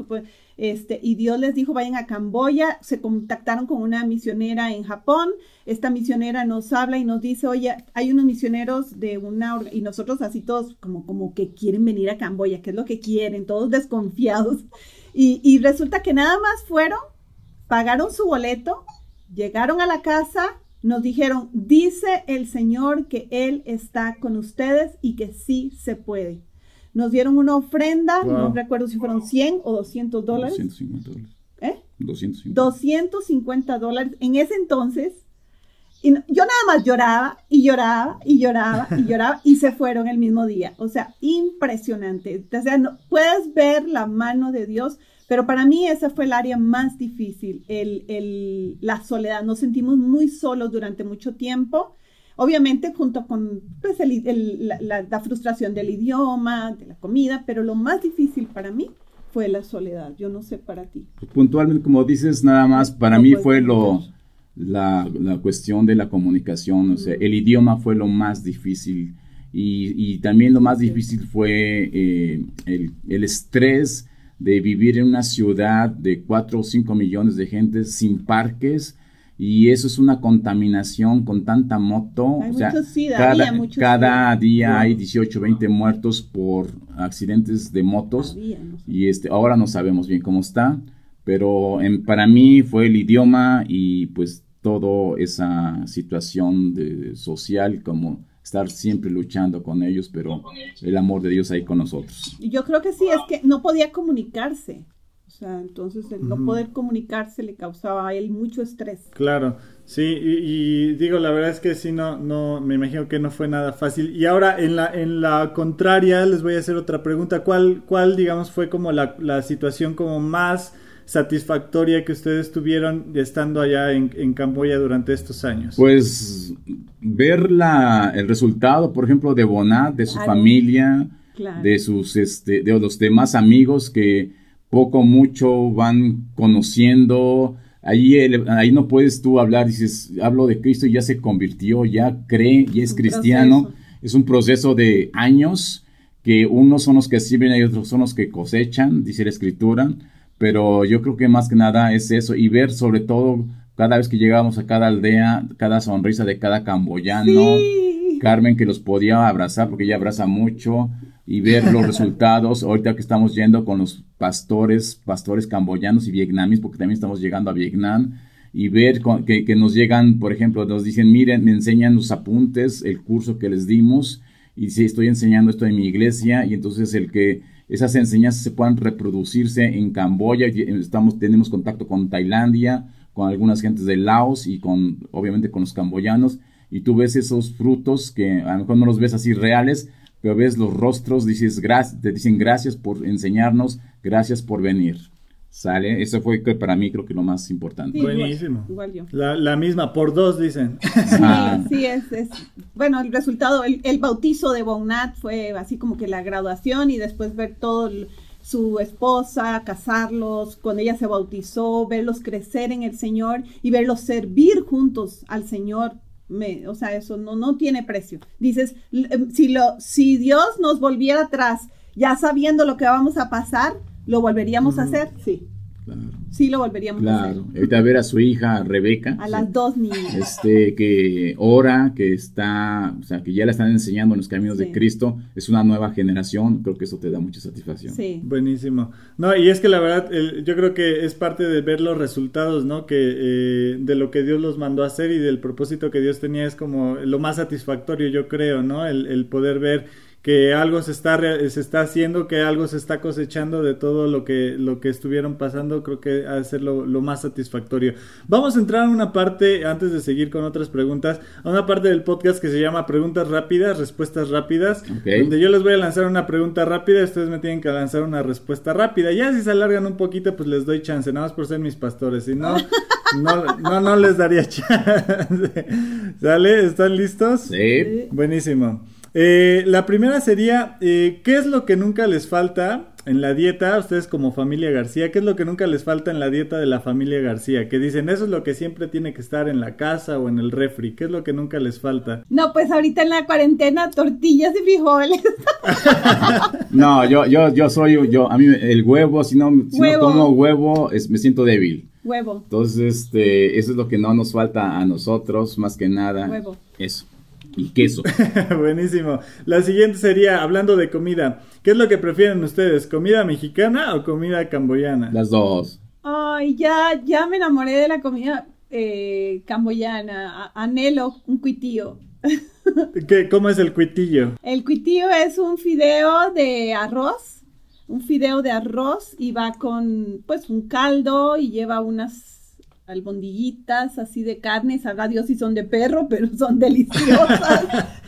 este, y Dios les dijo, vayan a Camboya, se contactaron con una misionera en Japón, esta misionera nos habla y nos dice, oye, hay unos misioneros de una, y nosotros así todos como, como que quieren venir a Camboya, ¿qué es lo que quieren? Todos desconfiados. Y, y resulta que nada más fueron, pagaron su boleto, llegaron a la casa, nos dijeron, dice el Señor que Él está con ustedes y que sí se puede. Nos dieron una ofrenda, no recuerdo si fueron 100 o 200 dólares. 250 dólares. ¿Eh? 250. 250 dólares. En ese entonces, y yo nada más lloraba y lloraba y lloraba y lloraba y se fueron el mismo día. O sea, impresionante. O sea, no, puedes ver la mano de Dios, pero para mí esa fue el área más difícil, el, el, la soledad. Nos sentimos muy solos durante mucho tiempo Obviamente junto con pues, la, frustración del idioma, de la comida, pero lo más difícil para mí fue la soledad. Yo no sé para ti. Puntualmente, como dices, nada más, para mí fue lo, la, cuestión de la comunicación, o sea, el idioma fue lo más difícil. Y, también lo más difícil fue eh, el, el estrés de vivir en una ciudad de 4 o 5 millones de gente sin parques, y eso es una contaminación con tanta moto. o sea, cada, día hay 18, 20 muertos por accidentes de motos. Y este, ahora no sabemos bien cómo está, pero para mí fue el idioma y pues toda esa situación de, social como estar siempre luchando con ellos, pero el amor de Dios ahí con nosotros. Yo creo que sí, es que no podía comunicarse. O sea, entonces el no poder comunicarse le causaba a él mucho estrés. Claro, sí, y, digo, la verdad es que sí, no, no, me imagino que no fue nada fácil. Y ahora, en la, en la contraria, les voy a hacer otra pregunta. ¿Cuál, cuál digamos, fue como la, la situación como más satisfactoria que ustedes tuvieron estando allá en, en Camboya durante estos años? Pues ver la, el resultado, por ejemplo, de Bonat, de su familia, de sus, este, de los demás amigos que poco mucho van conociendo. Ahí, ahí no puedes tú hablar, dices, hablo de Cristo y ya se convirtió, ya cree y es cristiano. Es un proceso de años que unos son los que sirven y otros son los que cosechan, dice la escritura. Pero yo creo que más que nada es eso y ver sobre todo cada vez que llegamos a cada aldea, cada sonrisa de cada camboyano. Carmen que los podía abrazar porque ella abraza mucho y ver los resultados. Ahorita que estamos yendo con los pastores, pastores camboyanos y vietnamíes, porque también estamos llegando a Vietnam, y ver que, nos llegan, por ejemplo, nos dicen, miren, me enseñan los apuntes, el curso que les dimos, y si estoy enseñando esto en mi iglesia, y entonces el que esas enseñanzas se puedan reproducirse en Camboya, estamos, tenemos contacto con Tailandia, con algunas gentes de Laos y con, obviamente, con los camboyanos, y tú ves esos frutos que a lo mejor no los ves así reales, pero ves los rostros, dices, te dicen gracias por enseñarnos, gracias por venir. ¿Sale? Eso fue para mí creo que lo más importante. Sí, Buenísimo. Igual, yo. La, la misma, por dos dicen. Ah, Sí, sí, es, es- Bueno, el resultado, el, el bautizo de Bonat fue así como que la graduación y después ver todo el- su esposa, casarlos, cuando ella se bautizó, verlos crecer en el Señor y verlos servir juntos al Señor. Me, o sea, eso no, no tiene precio. Dices, em, si, lo, si Dios nos volviera atrás, ya sabiendo lo que vamos a pasar, ¿lo volveríamos a hacer? Sí, claro, sí lo volveríamos a claro. hacer. Ahorita ver a su hija Rebeca. A las dos niñas. este que ora, que está, o sea, que ya la están enseñando en los caminos Sí. de Cristo, es una nueva generación, creo que eso te da mucha satisfacción. Sí. Buenísimo. No, y es que la verdad, el- yo creo que es parte de ver los resultados, ¿no? Que eh, de lo que Dios los mandó a hacer y del propósito que Dios tenía es como lo más satisfactorio, yo creo, ¿no? El, el poder ver que algo se está se está haciendo, que algo se está cosechando de todo lo que lo que estuvieron pasando, creo que ha de ser lo, lo más satisfactorio. Vamos a entrar a una parte antes de seguir con otras preguntas, a una parte del podcast que se llama preguntas rápidas, respuestas rápidas, donde yo les voy a lanzar una pregunta rápida y ustedes me tienen que lanzar una respuesta rápida. Ya si se alargan un poquito, pues les doy chance, nada más por ser mis pastores. Si no, no, no, no les daría chance. ¿Sale? ¿Están listos? Sí. Buenísimo. Eh, la primera sería, eh, ¿qué es lo que nunca les falta en la dieta? Ustedes como familia García, ¿qué es lo que nunca les falta en la dieta de la familia García? Que dicen, eso es lo que siempre tiene que estar en la casa o en el refri. ¿Qué es lo que nunca les falta? No, pues ahorita en la cuarentena, tortillas y frijoles. No, yo, yo, yo soy, yo, a mí el huevo, si no, si no Huevo. como huevo, es, me siento débil. Huevo. Entonces, este, eso es lo que no nos falta a nosotros, más que nada. Huevo. Eso. Y queso. Buenísimo. La siguiente sería, hablando de comida, ¿qué es lo que prefieren ustedes? ¿Comida mexicana o comida camboyana? Las dos. Ay, ya, ya me enamoré de la comida eh, camboyana. A- Anhelo un cuitío. ¿Qué, ¿Cómo es el cuitillo? El cuitío es un fideo de arroz, un fideo de arroz y va con pues un caldo y lleva unas albondiguitas así de carne, sabrá Dios si son de perro, pero son deliciosas.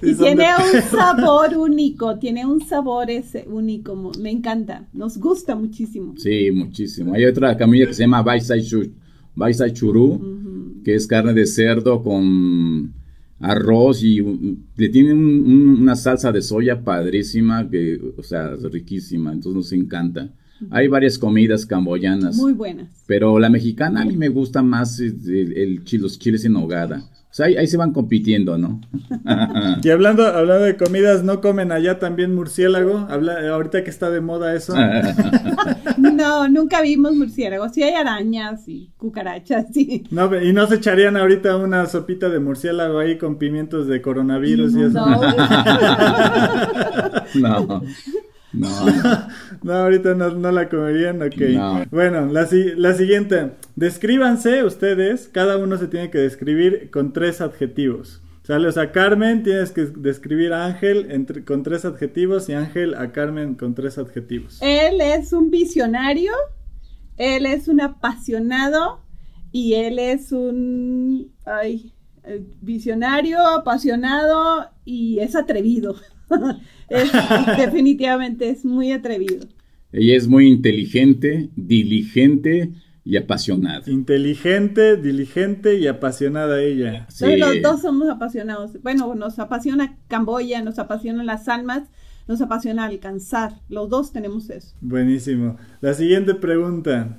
Y son tiene un sabor único, tiene un sabor ese único, me encanta, nos gusta muchísimo. Sí, muchísimo. Hay otra comida que se llama Baisai, Chu- Baisai Churú, que es carne de cerdo con arroz y le tiene un- un- una salsa de soya padrísima, que, o sea, riquísima, entonces nos encanta. Hay varias comidas camboyanas, Muy buenas. pero la mexicana a mí me gusta más el, el chi- los chiles en nogada. O sea, ahí, ahí se van compitiendo, ¿no? Y hablando, hablando de comidas, ¿no comen allá también murciélago? Habla, ahorita que está de moda eso. No, nunca vimos murciélagos. Sí hay arañas y cucarachas, sí. No, y no se echarían ahorita una sopita de murciélago ahí con pimientos de coronavirus y eso. No. no, no. No, ahorita no, no la comerían, ok. No. Bueno, la, si- la siguiente. Descríbanse ustedes, cada uno se tiene que describir con tres adjetivos. ¿Sale? O sea, Carmen tienes que describir a Ángel entre- con tres adjetivos y Ángel a Carmen con tres adjetivos. Él es un visionario, él es un apasionado y él es un ay, eh, visionario, apasionado y es atrevido. Es- definitivamente es muy atrevido. Ella es muy inteligente, diligente y apasionada. Inteligente, diligente y apasionada ella. Sí. Entonces, los dos somos apasionados. Bueno, nos apasiona Camboya, nos apasionan las almas, nos apasiona alcanzar. Los dos tenemos eso. Buenísimo. La siguiente pregunta.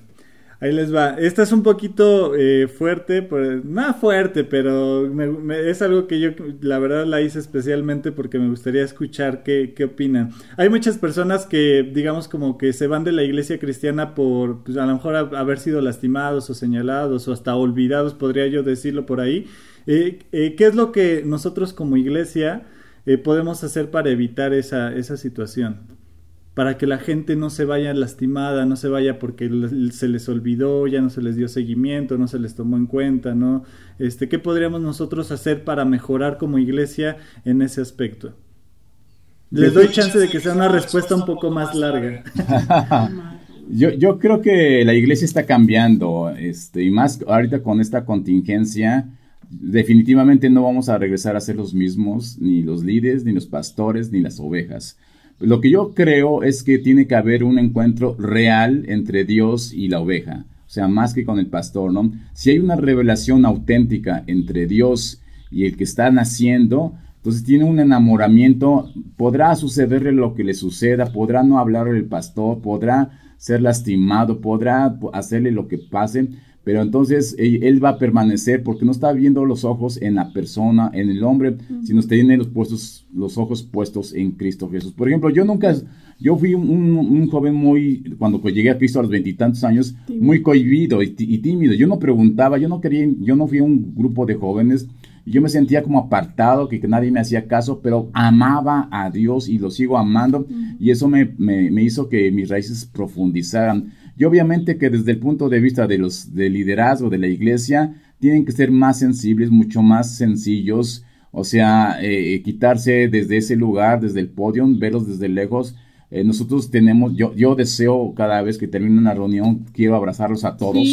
Ahí les va. Esta es un poquito eh, fuerte, pues, no fuerte, pero me- es algo que yo la verdad la hice especialmente porque me gustaría escuchar qué, qué opinan. Hay muchas personas que, digamos, como que se van de la iglesia cristiana por, pues, a lo mejor haber sido lastimados o señalados o hasta olvidados, podría yo decirlo por ahí. Eh, eh, ¿Qué es lo que nosotros como iglesia eh, podemos hacer para evitar esa, esa situación? Para que la gente no se vaya lastimada, no se vaya porque se les olvidó, ya no se les dio seguimiento, no se les tomó en cuenta, ¿no? Este, ¿qué podríamos nosotros hacer para mejorar como iglesia en ese aspecto? Les doy chance de que sea una respuesta un poco más larga. Yo, yo creo que la iglesia está cambiando, este, y más ahorita con esta contingencia, definitivamente no vamos a regresar a ser los mismos, ni los líderes, ni los pastores, ni las ovejas. Lo que yo creo es que tiene que haber un encuentro real entre Dios y la oveja, o sea, más que con el pastor, ¿no? Si hay una revelación auténtica entre Dios y el que está naciendo, entonces tiene un enamoramiento, podrá sucederle lo que le suceda, podrá no hablarle el pastor, podrá ser lastimado, podrá hacerle lo que pase, pero entonces él, va a permanecer porque no está viendo los ojos en la persona, en el hombre, sino tiene los, puestos, los ojos puestos en Cristo Jesús. Por ejemplo, yo nunca, yo fui un, joven muy, cuando llegué a Cristo a los veintitantos años, muy cohibido y, y, tímido. Yo no preguntaba, yo no quería, yo no fui a un grupo de jóvenes yo me sentía como apartado, que, nadie me hacía caso, pero amaba a Dios y lo sigo amando y eso me, hizo que mis raíces profundizaran. Y obviamente que desde el punto de vista de los de liderazgo de la iglesia, tienen que ser más sensibles, mucho más sencillos, o sea, eh, quitarse desde ese lugar, desde el podio, verlos desde lejos eh, nosotros tenemos, yo, yo deseo cada vez que termine una reunión, quiero abrazarlos a todos.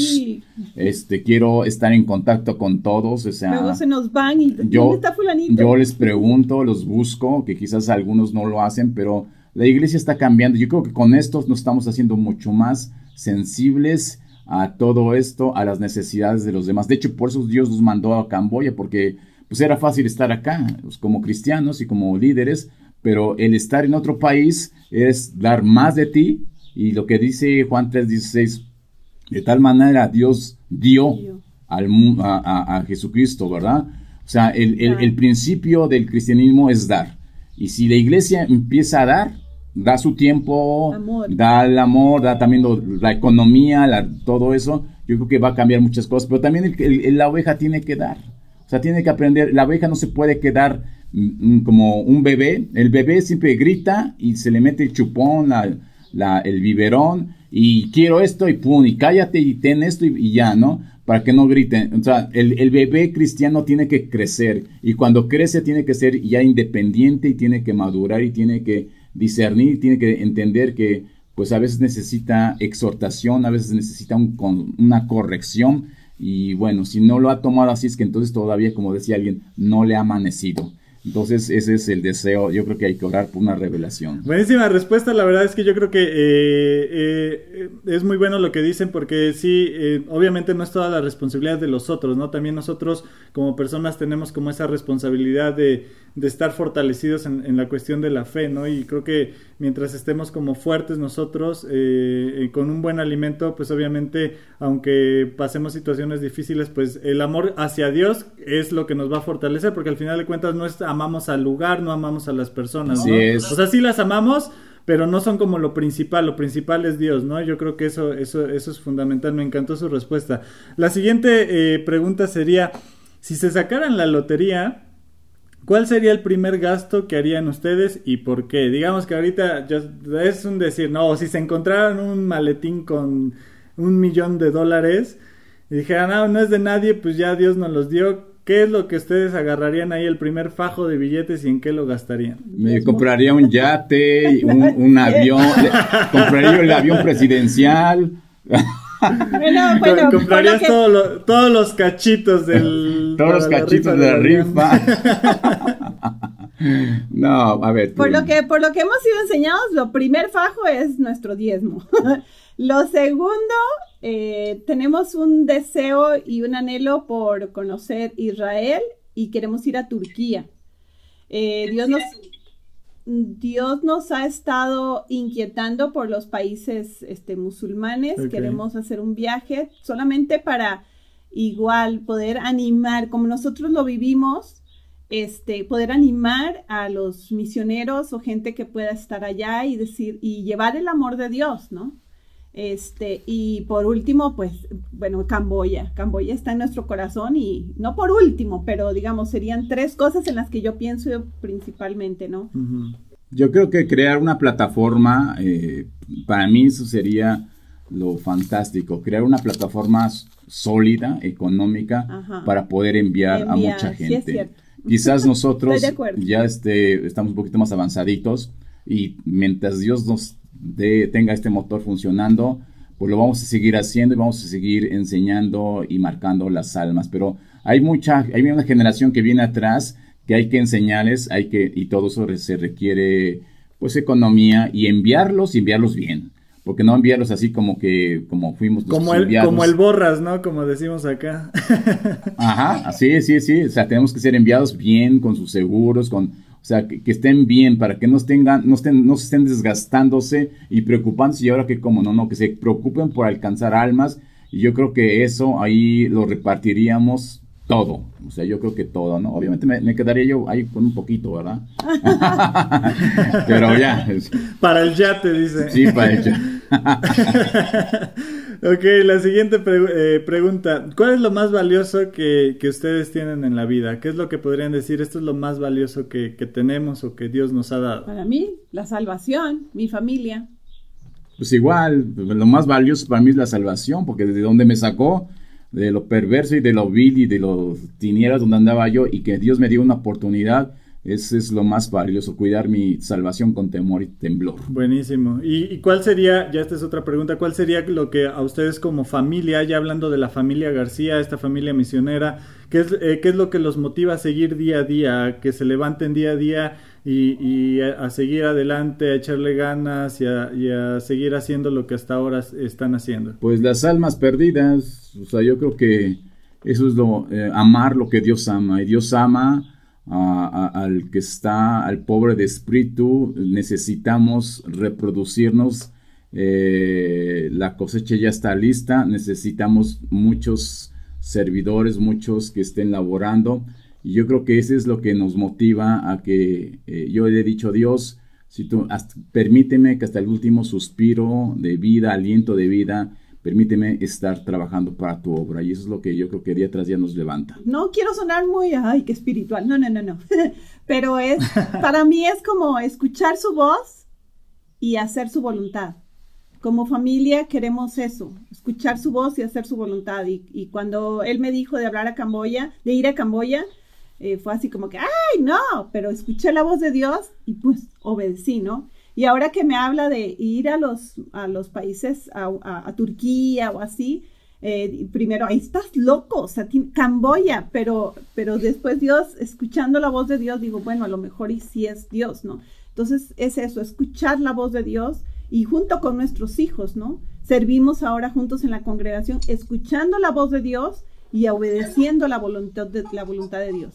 Este, quiero estar en contacto con todos. O sea, Luego se nos van y yo, ¿dónde está fulanito? Yo les pregunto, los busco, que quizás algunos no lo hacen, pero la iglesia está cambiando. Yo creo que con estos nos estamos haciendo mucho más sensibles a todo esto, a las necesidades de los demás. De hecho, por eso Dios nos mandó a Camboya, porque pues era fácil estar acá, pues, como cristianos y como líderes, pero el estar en otro país es dar más de ti y lo que dice Juan 3:16, de tal manera Dios dio al, a, a, Jesucristo, ¿verdad? O sea, el, el, principio del cristianismo es dar. Y si la iglesia empieza a dar, da su tiempo, da el amor, da también la economía, la, todo eso, yo creo que va a cambiar muchas cosas. Pero también la oveja tiene que dar. O sea, tiene que aprender. La oveja no se puede quedar como un bebé. El bebé siempre grita y se le mete el chupón, la, el biberón y quiero esto y pum, y cállate y ten esto y, ya, ¿no? Para que no griten. O sea, el, el, bebé cristiano tiene que crecer y cuando crece tiene que ser ya independiente y tiene que madurar y tiene que discernir, tiene que entender que pues a veces necesita exhortación, a veces necesita un, una corrección y bueno, si no lo ha tomado así es que entonces todavía, como decía alguien, no le ha amanecido. Entonces ese es el deseo, yo creo que hay que orar por una revelación. Buenísima respuesta, la verdad es que yo creo que eh, eh, es muy bueno lo que dicen porque sí, eh, obviamente no es toda la responsabilidad de los otros, ¿no? También nosotros como personas tenemos como esa responsabilidad de, de estar fortalecidos en, en, la cuestión de la fe, ¿no? Y creo que mientras estemos como fuertes nosotros, con un buen alimento, pues obviamente, aunque pasemos situaciones difíciles, pues el amor hacia Dios es lo que nos va a fortalecer porque al final de cuentas no es amamos al lugar, no amamos a las personas, ¿no? O sea, sí las amamos, pero no son como lo principal, lo principal es Dios, ¿no? Yo creo que eso, eso, eso es fundamental, me encantó su respuesta. La siguiente eh, pregunta sería, si se sacaran la lotería, ¿cuál sería el primer gasto que harían ustedes y por qué? Digamos que ahorita es un decir, no, si se encontraran un maletín con un millón de dólares y dijeran, no, no es de nadie, pues ya Dios nos los dio, ¿Qué es lo que ustedes agarrarían ahí el primer fajo de billetes y en qué lo gastarían? Me compraría un yate, un, avión, compraría el avión presidencial. Bueno, bueno, comprarías todos los cachitos del todos los cachitos de la rifa. no, a ver. Por lo que por lo que hemos sido enseñados, lo primer fajo es nuestro diezmo. lo segundo eh, tenemos un deseo y un anhelo por conocer Israel y queremos ir a Turquía. Eh, Dios, nos, Dios nos ha estado inquietando por los países este, musulmanes. Queremos hacer un viaje solamente para igual poder animar, como nosotros lo vivimos, este, poder animar a los misioneros o gente que pueda estar allá y decir, y llevar el amor de Dios, ¿no? Este, y por último, pues, bueno, Camboya. Camboya está en nuestro corazón y no por último, pero digamos, serían tres cosas en las que yo pienso principalmente, ¿no? Yo creo que crear una plataforma, eh, para mí eso sería lo fantástico, crear una plataforma sólida, económica, para poder enviar, a mucha gente. Quizás nosotros ya este, estamos un poquito más avanzaditos y mientras Dios nos tenga este motor funcionando, pues lo vamos a seguir haciendo y vamos a seguir enseñando y marcando las almas. Pero hay mucha, hay una generación que viene atrás que hay que enseñarles, hay que, y todo eso se requiere pues economía y enviarlos y enviarlos bien. Porque no enviarlos así como que, como fuimos como el, como el borras, ¿no? Como decimos acá. Ajá, sí, sí, sí. O sea, tenemos que ser enviados bien, con sus seguros, con, o sea, que, estén bien, para que no tengan, no estén, no se estén desgastándose y preocupándose. Y ahora que como no, no, que se preocupen por alcanzar almas. Y yo creo que eso ahí lo repartiríamos todo. O sea, yo creo que todo, ¿no? Obviamente me, quedaría yo ahí con un poquito, ¿verdad? Pero ya. Para el yate, dice. Sí, para el yate. ok, la siguiente eh, pregunta. ¿Cuál es lo más valioso que, ustedes tienen en la vida? ¿Qué es lo que podrían decir? Esto es lo más valioso que, que tenemos o que Dios nos ha dado. Para mí, la salvación, mi familia. Pues igual, lo más valioso para mí es la salvación, porque desde donde me sacó, de lo perverso y de lo vil y de los tinieblas donde andaba yo y que Dios me dio una oportunidad, ese es lo más valioso, cuidar mi salvación con temor y temblor. Buenísimo. ¿Y, cuál sería, ya esta es otra pregunta, cuál sería lo que a ustedes como familia, ya hablando de la familia García, esta familia misionera, qué es, eh, qué es lo que los motiva a seguir día a día, que se levanten día a día y, a, seguir adelante, a echarle ganas y a, seguir haciendo lo que hasta ahora están haciendo? Pues las almas perdidas, o sea, yo creo que eso es lo, eh, amar lo que Dios ama, y Dios ama al que está, al pobre de espíritu, necesitamos reproducirnos, eh, la cosecha ya está lista, necesitamos muchos servidores, muchos que estén laborando, y yo creo que eso es lo que nos motiva a que eh, yo le he dicho a Dios, si tú, permíteme que hasta el último suspiro de vida, aliento de vida, permíteme estar trabajando para tu obra. Y eso es lo que yo creo que día tras día nos levanta. No quiero sonar muy, ay, qué espiritual. No, no, no, no. Pero es, para mí es como escuchar su voz y hacer su voluntad. Como familia queremos eso, escuchar su voz y hacer su voluntad. Y, y cuando él me dijo de hablar a Camboya, de ir a Camboya, eh, fue así como que, ay, no, pero escuché la voz de Dios y pues obedecí, ¿no? Y ahora que me habla de ir a los, a los países, a, Turquía o así, eh, primero, ahí estás loco, o sea, Camboya, pero, pero después Dios, escuchando la voz de Dios, digo, bueno, a lo mejor y sí es Dios, ¿no? Entonces es eso, escuchar la voz de Dios y junto con nuestros hijos, ¿no? Servimos ahora juntos en la congregación, escuchando la voz de Dios y obedeciendo la voluntad de, la voluntad de Dios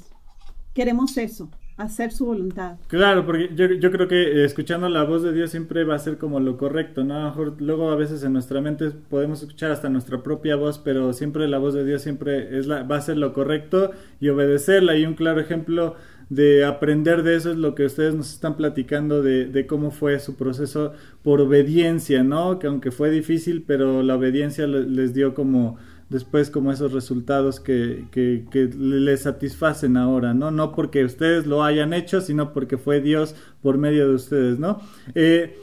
queremos eso, hacer su voluntad. Claro, porque yo, creo que eh, escuchando la voz de Dios siempre va a ser como lo correcto, ¿no? Luego a veces en nuestra mente podemos escuchar hasta nuestra propia voz, pero siempre la voz de Dios siempre es la, va a ser lo correcto y obedecerla. Y un claro ejemplo de aprender de eso es lo que ustedes nos están platicando de, de, cómo fue su proceso por obediencia, ¿no? Que aunque fue difícil, pero la obediencia les dio como después como esos resultados que, que, les satisfacen ahora, ¿no? No porque ustedes lo hayan hecho, sino porque fue Dios por medio de ustedes, ¿no? Eh,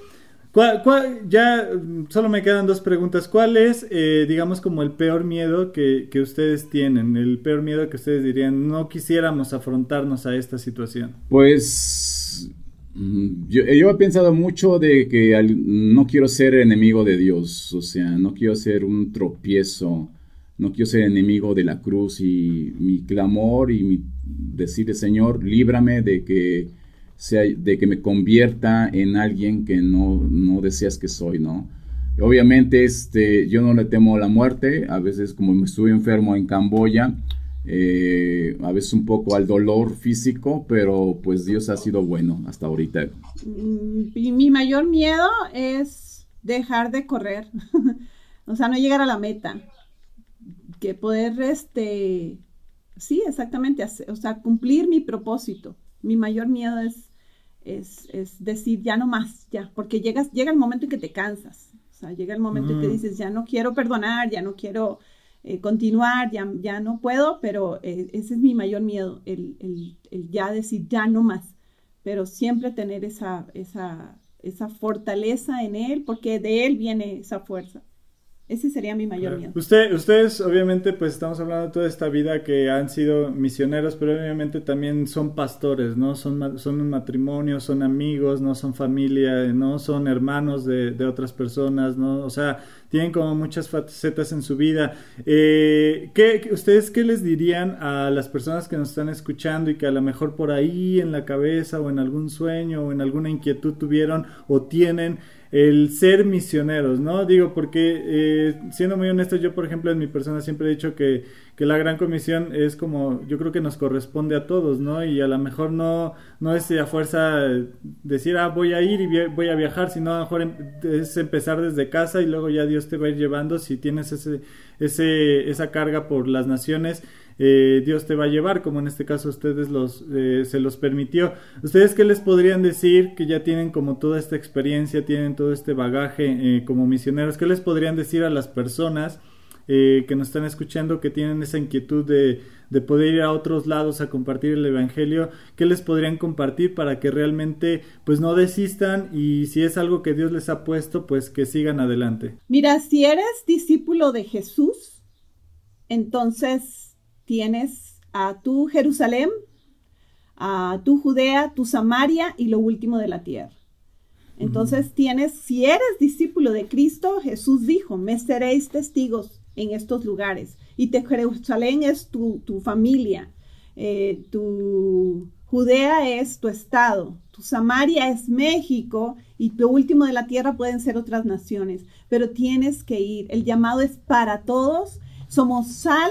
ya solo me quedan dos preguntas. ¿Cuál es, eh, digamos, como el peor miedo que, que, ustedes tienen? El peor miedo que ustedes dirían, no quisiéramos afrontarnos a esta situación. Pues mm, yo, he pensado mucho de que no quiero ser enemigo de Dios, o sea, no quiero ser un tropiezo no quiero ser enemigo de la cruz y mi clamor y mi decirle, Señor, líbrame de que, sea, de que me convierta en alguien que no, no deseas que soy, ¿no? Obviamente este, yo no le temo la muerte, a veces como estuve enfermo en Camboya, eh, a veces un poco al dolor físico, pero pues Dios ha sido bueno hasta ahorita. Mm, mi mayor miedo es dejar de correr, o sea, no llegar a la meta que poder, este, sí, exactamente, o sea, cumplir mi propósito. Mi mayor miedo es, es, decir, ya no más, ya, porque llegas, llega el momento en que te cansas, o sea, llega el momento en que mm. dices, ya no quiero perdonar, ya no quiero eh, continuar, ya, ya no puedo, pero eh, ese es mi mayor miedo, el, el, ya decir, ya no más, pero siempre tener esa, esa, esa fortaleza en él, porque de él viene esa fuerza. Ese sería mi mayor miedo. Usted, ustedes, obviamente, pues estamos hablando de toda esta vida que han sido misioneros, pero obviamente también son pastores, ¿no? Son, son un matrimonio, son amigos, no son familia, no son hermanos de, de otras personas, ¿no? O sea, tienen como muchas facetas en su vida. Eh, ¿qué, ¿Ustedes qué les dirían a las personas que nos están escuchando y que a lo mejor por ahí en la cabeza o en algún sueño o en alguna inquietud tuvieron o tienen? El ser misioneros, ¿no? Digo, porque eh, siendo muy honesto, yo por ejemplo en mi persona siempre he dicho que, que, la gran comisión es como, yo creo que nos corresponde a todos, ¿no? Y a lo mejor no, no es a fuerza decir, ah, voy a ir y voy a viajar, sino a lo mejor em, es empezar desde casa y luego ya Dios te va a ir llevando si tienes ese, ese, esa carga por las naciones eh, Dios te va a llevar, como en este caso ustedes los, eh, se los permitió. ¿Ustedes qué les podrían decir que ya tienen como toda esta experiencia, tienen todo este bagaje eh, como misioneros? ¿Qué les podrían decir a las personas que nos están escuchando, que tienen esa inquietud de, de poder ir a otros lados a compartir el Evangelio? ¿Qué les podrían compartir para que realmente pues no desistan y si es algo que Dios les ha puesto, pues que sigan adelante? Mira, si eres discípulo de Jesús, entonces tienes a tu Jerusalén, a tu Judea, tu Samaria y lo último de la tierra. Entonces tienes, si eres discípulo de Cristo, Jesús dijo, me seréis testigos en estos lugares. Y te, Jerusalén es tu, familia, eh, tu Judea es tu estado, tu Samaria es México y lo último de la tierra pueden ser otras naciones, pero tienes que ir. El llamado es para todos. Somos sal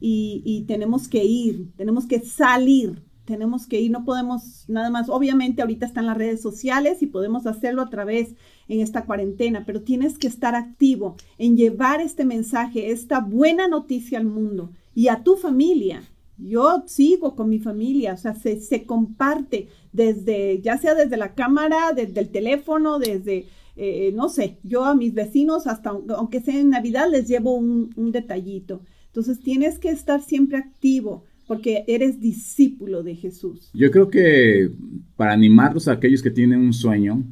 y, tenemos que ir, tenemos que salir, tenemos que ir, no podemos nada más, obviamente ahorita están las redes sociales y podemos hacerlo a través en esta cuarentena, pero tienes que estar activo en llevar este mensaje, esta buena noticia al mundo y a tu familia. Yo sigo con mi familia, o sea, se, se comparte desde, ya sea desde la cámara, desde el teléfono, desde, eh, no sé, yo a mis vecinos, hasta aunque sea en Navidad, les llevo un detallito. Entonces tienes que estar siempre activo porque eres discípulo de Jesús. Yo creo que para animarlos a aquellos que tienen un sueño,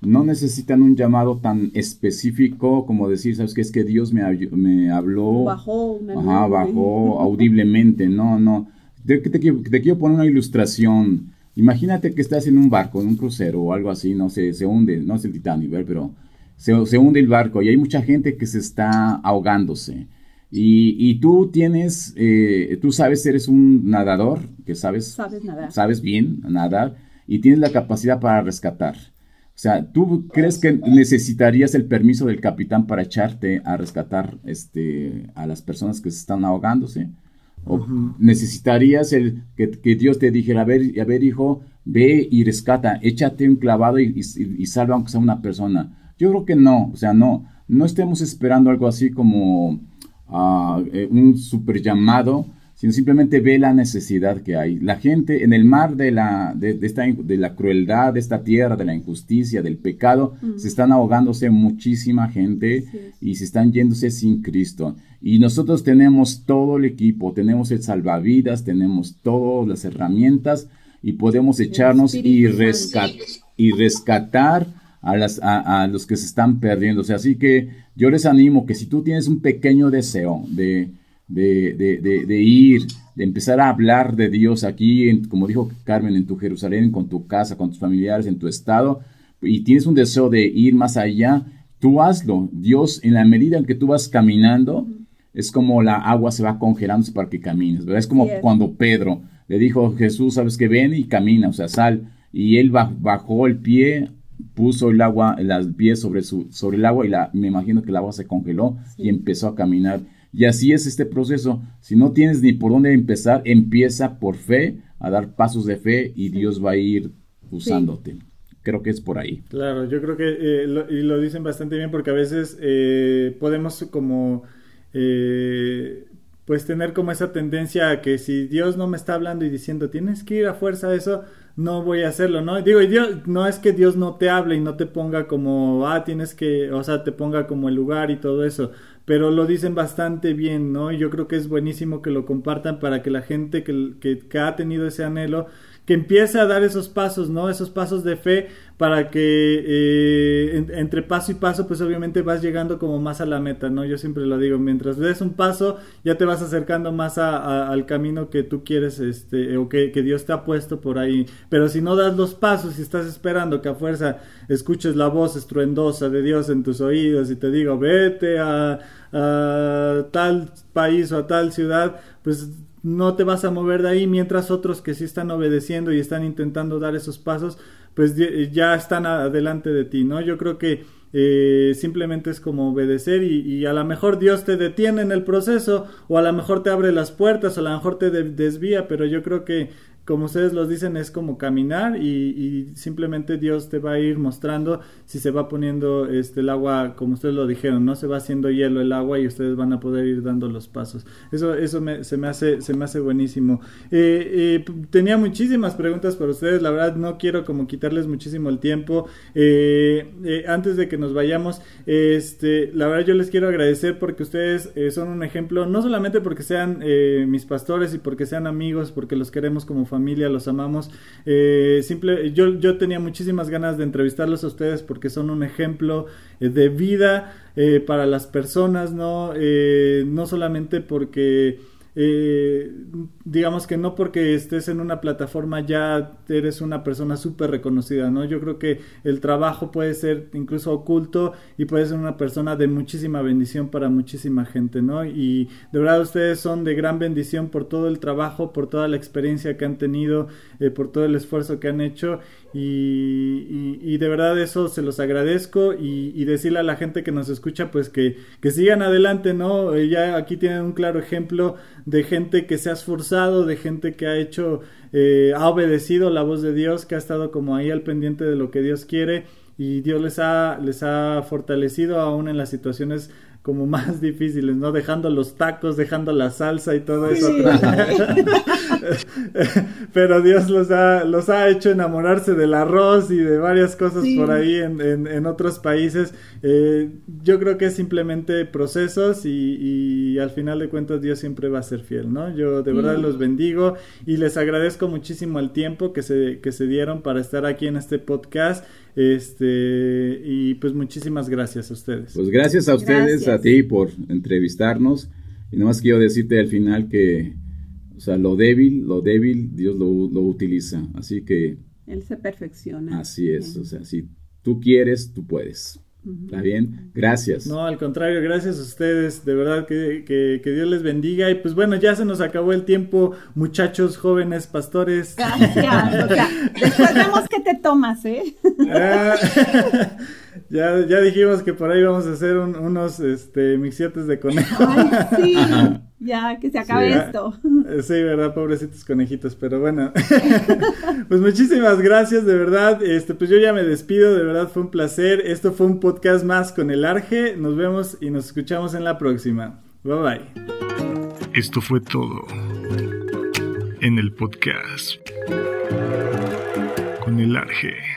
no necesitan un llamado tan específico como decir, ¿sabes qué? Es que Dios me, me habló. Bajó Ajá, bajó audiblemente. No, no. Te, te, quiero poner una ilustración. Imagínate que estás en un barco, en un crucero o algo así, no sé, se hunde, no es el Titanic, pero se, se hunde el barco y hay mucha gente que se está ahogándose y, tú tienes, eh, tú sabes, eres un nadador, que sabes, sabes, nadar. sabes bien nadar y tienes la capacidad para rescatar. O sea, ¿tú crees que necesitarías el permiso del capitán para echarte a rescatar este, a las personas que se están ahogándose? ¿O necesitarías el, que, Dios te dijera, a ver, a ver, hijo, ve y rescata, échate un clavado y, y, salva aunque sea una persona? Yo creo que no, o sea, no, no estemos esperando algo así como eh, un super llamado, sino simplemente ve la necesidad que hay. La gente en el mar de la, de, esta, de la crueldad de esta tierra, de la injusticia, del pecado, se están ahogándose muchísima gente y se están yéndose sin Cristo. Y nosotros tenemos todo el equipo, tenemos el salvavidas, tenemos todas las herramientas y podemos echarnos y, rescat y rescatar a, las, a, los que se están perdiendo. O sea, así que yo les animo que si tú tienes un pequeño deseo de, de, ir, de empezar a hablar de Dios aquí, como dijo Carmen, en tu Jerusalén, con tu casa, con tus familiares, en tu estado, y tienes un deseo de ir más allá, tú hazlo. Dios, en la medida en que tú vas caminando, es como la agua se va congelando para que camines, Es como cuando Pedro le dijo, Jesús, sabes que ven y camina, o sea, sal. Y él bajó el pie puso el agua, las pies sobre, su, sobre el agua y la, me imagino que el agua se congeló y empezó a caminar. Y así es este proceso. Si no tienes ni por dónde empezar, empieza por fe a dar pasos de fe y Dios va a ir usándote. Creo que es por ahí. Claro, yo creo que eh, lo, y lo dicen bastante bien porque a veces eh, podemos como eh, pues tener como esa tendencia a que si Dios no me está hablando y diciendo tienes que ir a fuerza a eso, no voy a hacerlo, ¿no? Digo, Dios, no es que Dios no te hable y no te ponga como, ah, tienes que, o sea, te ponga como el lugar y todo eso, pero lo dicen bastante bien, ¿no? Y yo creo que es buenísimo que lo compartan para que la gente que, que, ha tenido ese anhelo, que empiece a dar esos pasos, ¿no? Esos pasos de fe para que eh, entre paso y paso, pues obviamente vas llegando como más a la meta, ¿no? Yo siempre lo digo, mientras des un paso, ya te vas acercando más al camino que tú quieres, este, o que, Dios te ha puesto por ahí. Pero si no das los pasos y estás esperando que a fuerza escuches la voz estruendosa de Dios en tus oídos y te digo, vete a tal país o a tal ciudad, pues no te vas a mover de ahí mientras otros que sí están obedeciendo y están intentando dar esos pasos pues ya están adelante de ti, ¿no? Yo creo que eh, simplemente es como obedecer y, a lo mejor Dios te detiene en el proceso o a lo mejor te abre las puertas o a lo mejor te desvía, pero yo creo que como ustedes los dicen, es como caminar y, simplemente Dios te va a ir mostrando si se va poniendo este, el agua, como ustedes lo dijeron, no se va haciendo hielo el agua y ustedes van a poder ir dando los pasos. Eso, eso se, me hace, se me hace buenísimo. Eh, eh, tenía muchísimas preguntas para ustedes, la verdad no quiero como quitarles muchísimo el tiempo. Eh, antes de que nos vayamos, este, la verdad yo les quiero agradecer porque ustedes son un ejemplo, no solamente porque sean mis pastores y porque sean amigos, porque los queremos como familia, familia, los amamos. Eh, simple, yo, yo tenía muchísimas ganas de entrevistarlos a ustedes porque son un ejemplo eh, de vida eh, para las personas, ¿no? no solamente porque eh, digamos que no porque estés en una plataforma ya eres una persona súper reconocida, ¿no? Yo creo que el trabajo puede ser incluso oculto y puede ser una persona de muchísima bendición para muchísima gente, ¿no? Y de verdad ustedes son de gran bendición por todo el trabajo, por toda la experiencia que han tenido, eh, por todo el esfuerzo que han hecho y, de verdad eso se los agradezco y, decirle a la gente que nos escucha pues que, que sigan adelante, ¿no? Eh, ya aquí tienen un claro ejemplo de gente que se ha esforzado, de gente que ha hecho, eh, ha obedecido la voz de Dios, que ha estado como ahí al pendiente de lo que Dios quiere y Dios les ha, les ha fortalecido aún en las situaciones como más difíciles, ¿no? Dejando los tacos, dejando la salsa y todo eso. Pero Dios los ha, los ha hecho enamorarse del arroz y de varias cosas por ahí en, en, otros países. Eh, yo creo que es simplemente procesos y, y, al final de cuentas Dios siempre va a ser fiel, ¿no? Yo de verdad los bendigo y les agradezco muchísimo el tiempo que se, que se dieron para estar aquí en este podcast. Este, y pues muchísimas gracias a ustedes. Pues gracias a ustedes, a ti por entrevistarnos. Y nomás quiero decirte al final que, o sea, lo débil, lo débil, Dios lo, lo utiliza. Así que... Él se perfecciona. Así es, o sea, si tú quieres, tú puedes. ¿Está bien? Gracias. No, al contrario, gracias a ustedes. De verdad que, que, Dios les bendiga. Y pues bueno, ya se nos acabó el tiempo, muchachos, jóvenes, pastores. Gracias. después vemos que te tomas, ¿eh? Ah, ya, ya dijimos que por ahí vamos a hacer unos este, mixiotes de conejo. Ay, sí. Ya, que se acabe esto. Sí, verdad, pobrecitos conejitos, pero bueno. pues muchísimas gracias, de verdad. Este, pues yo ya me despido, de verdad fue un placer. Esto fue un podcast más con el Arge. Nos vemos y nos escuchamos en la próxima. Bye bye. Esto fue todo en el podcast con el Arge.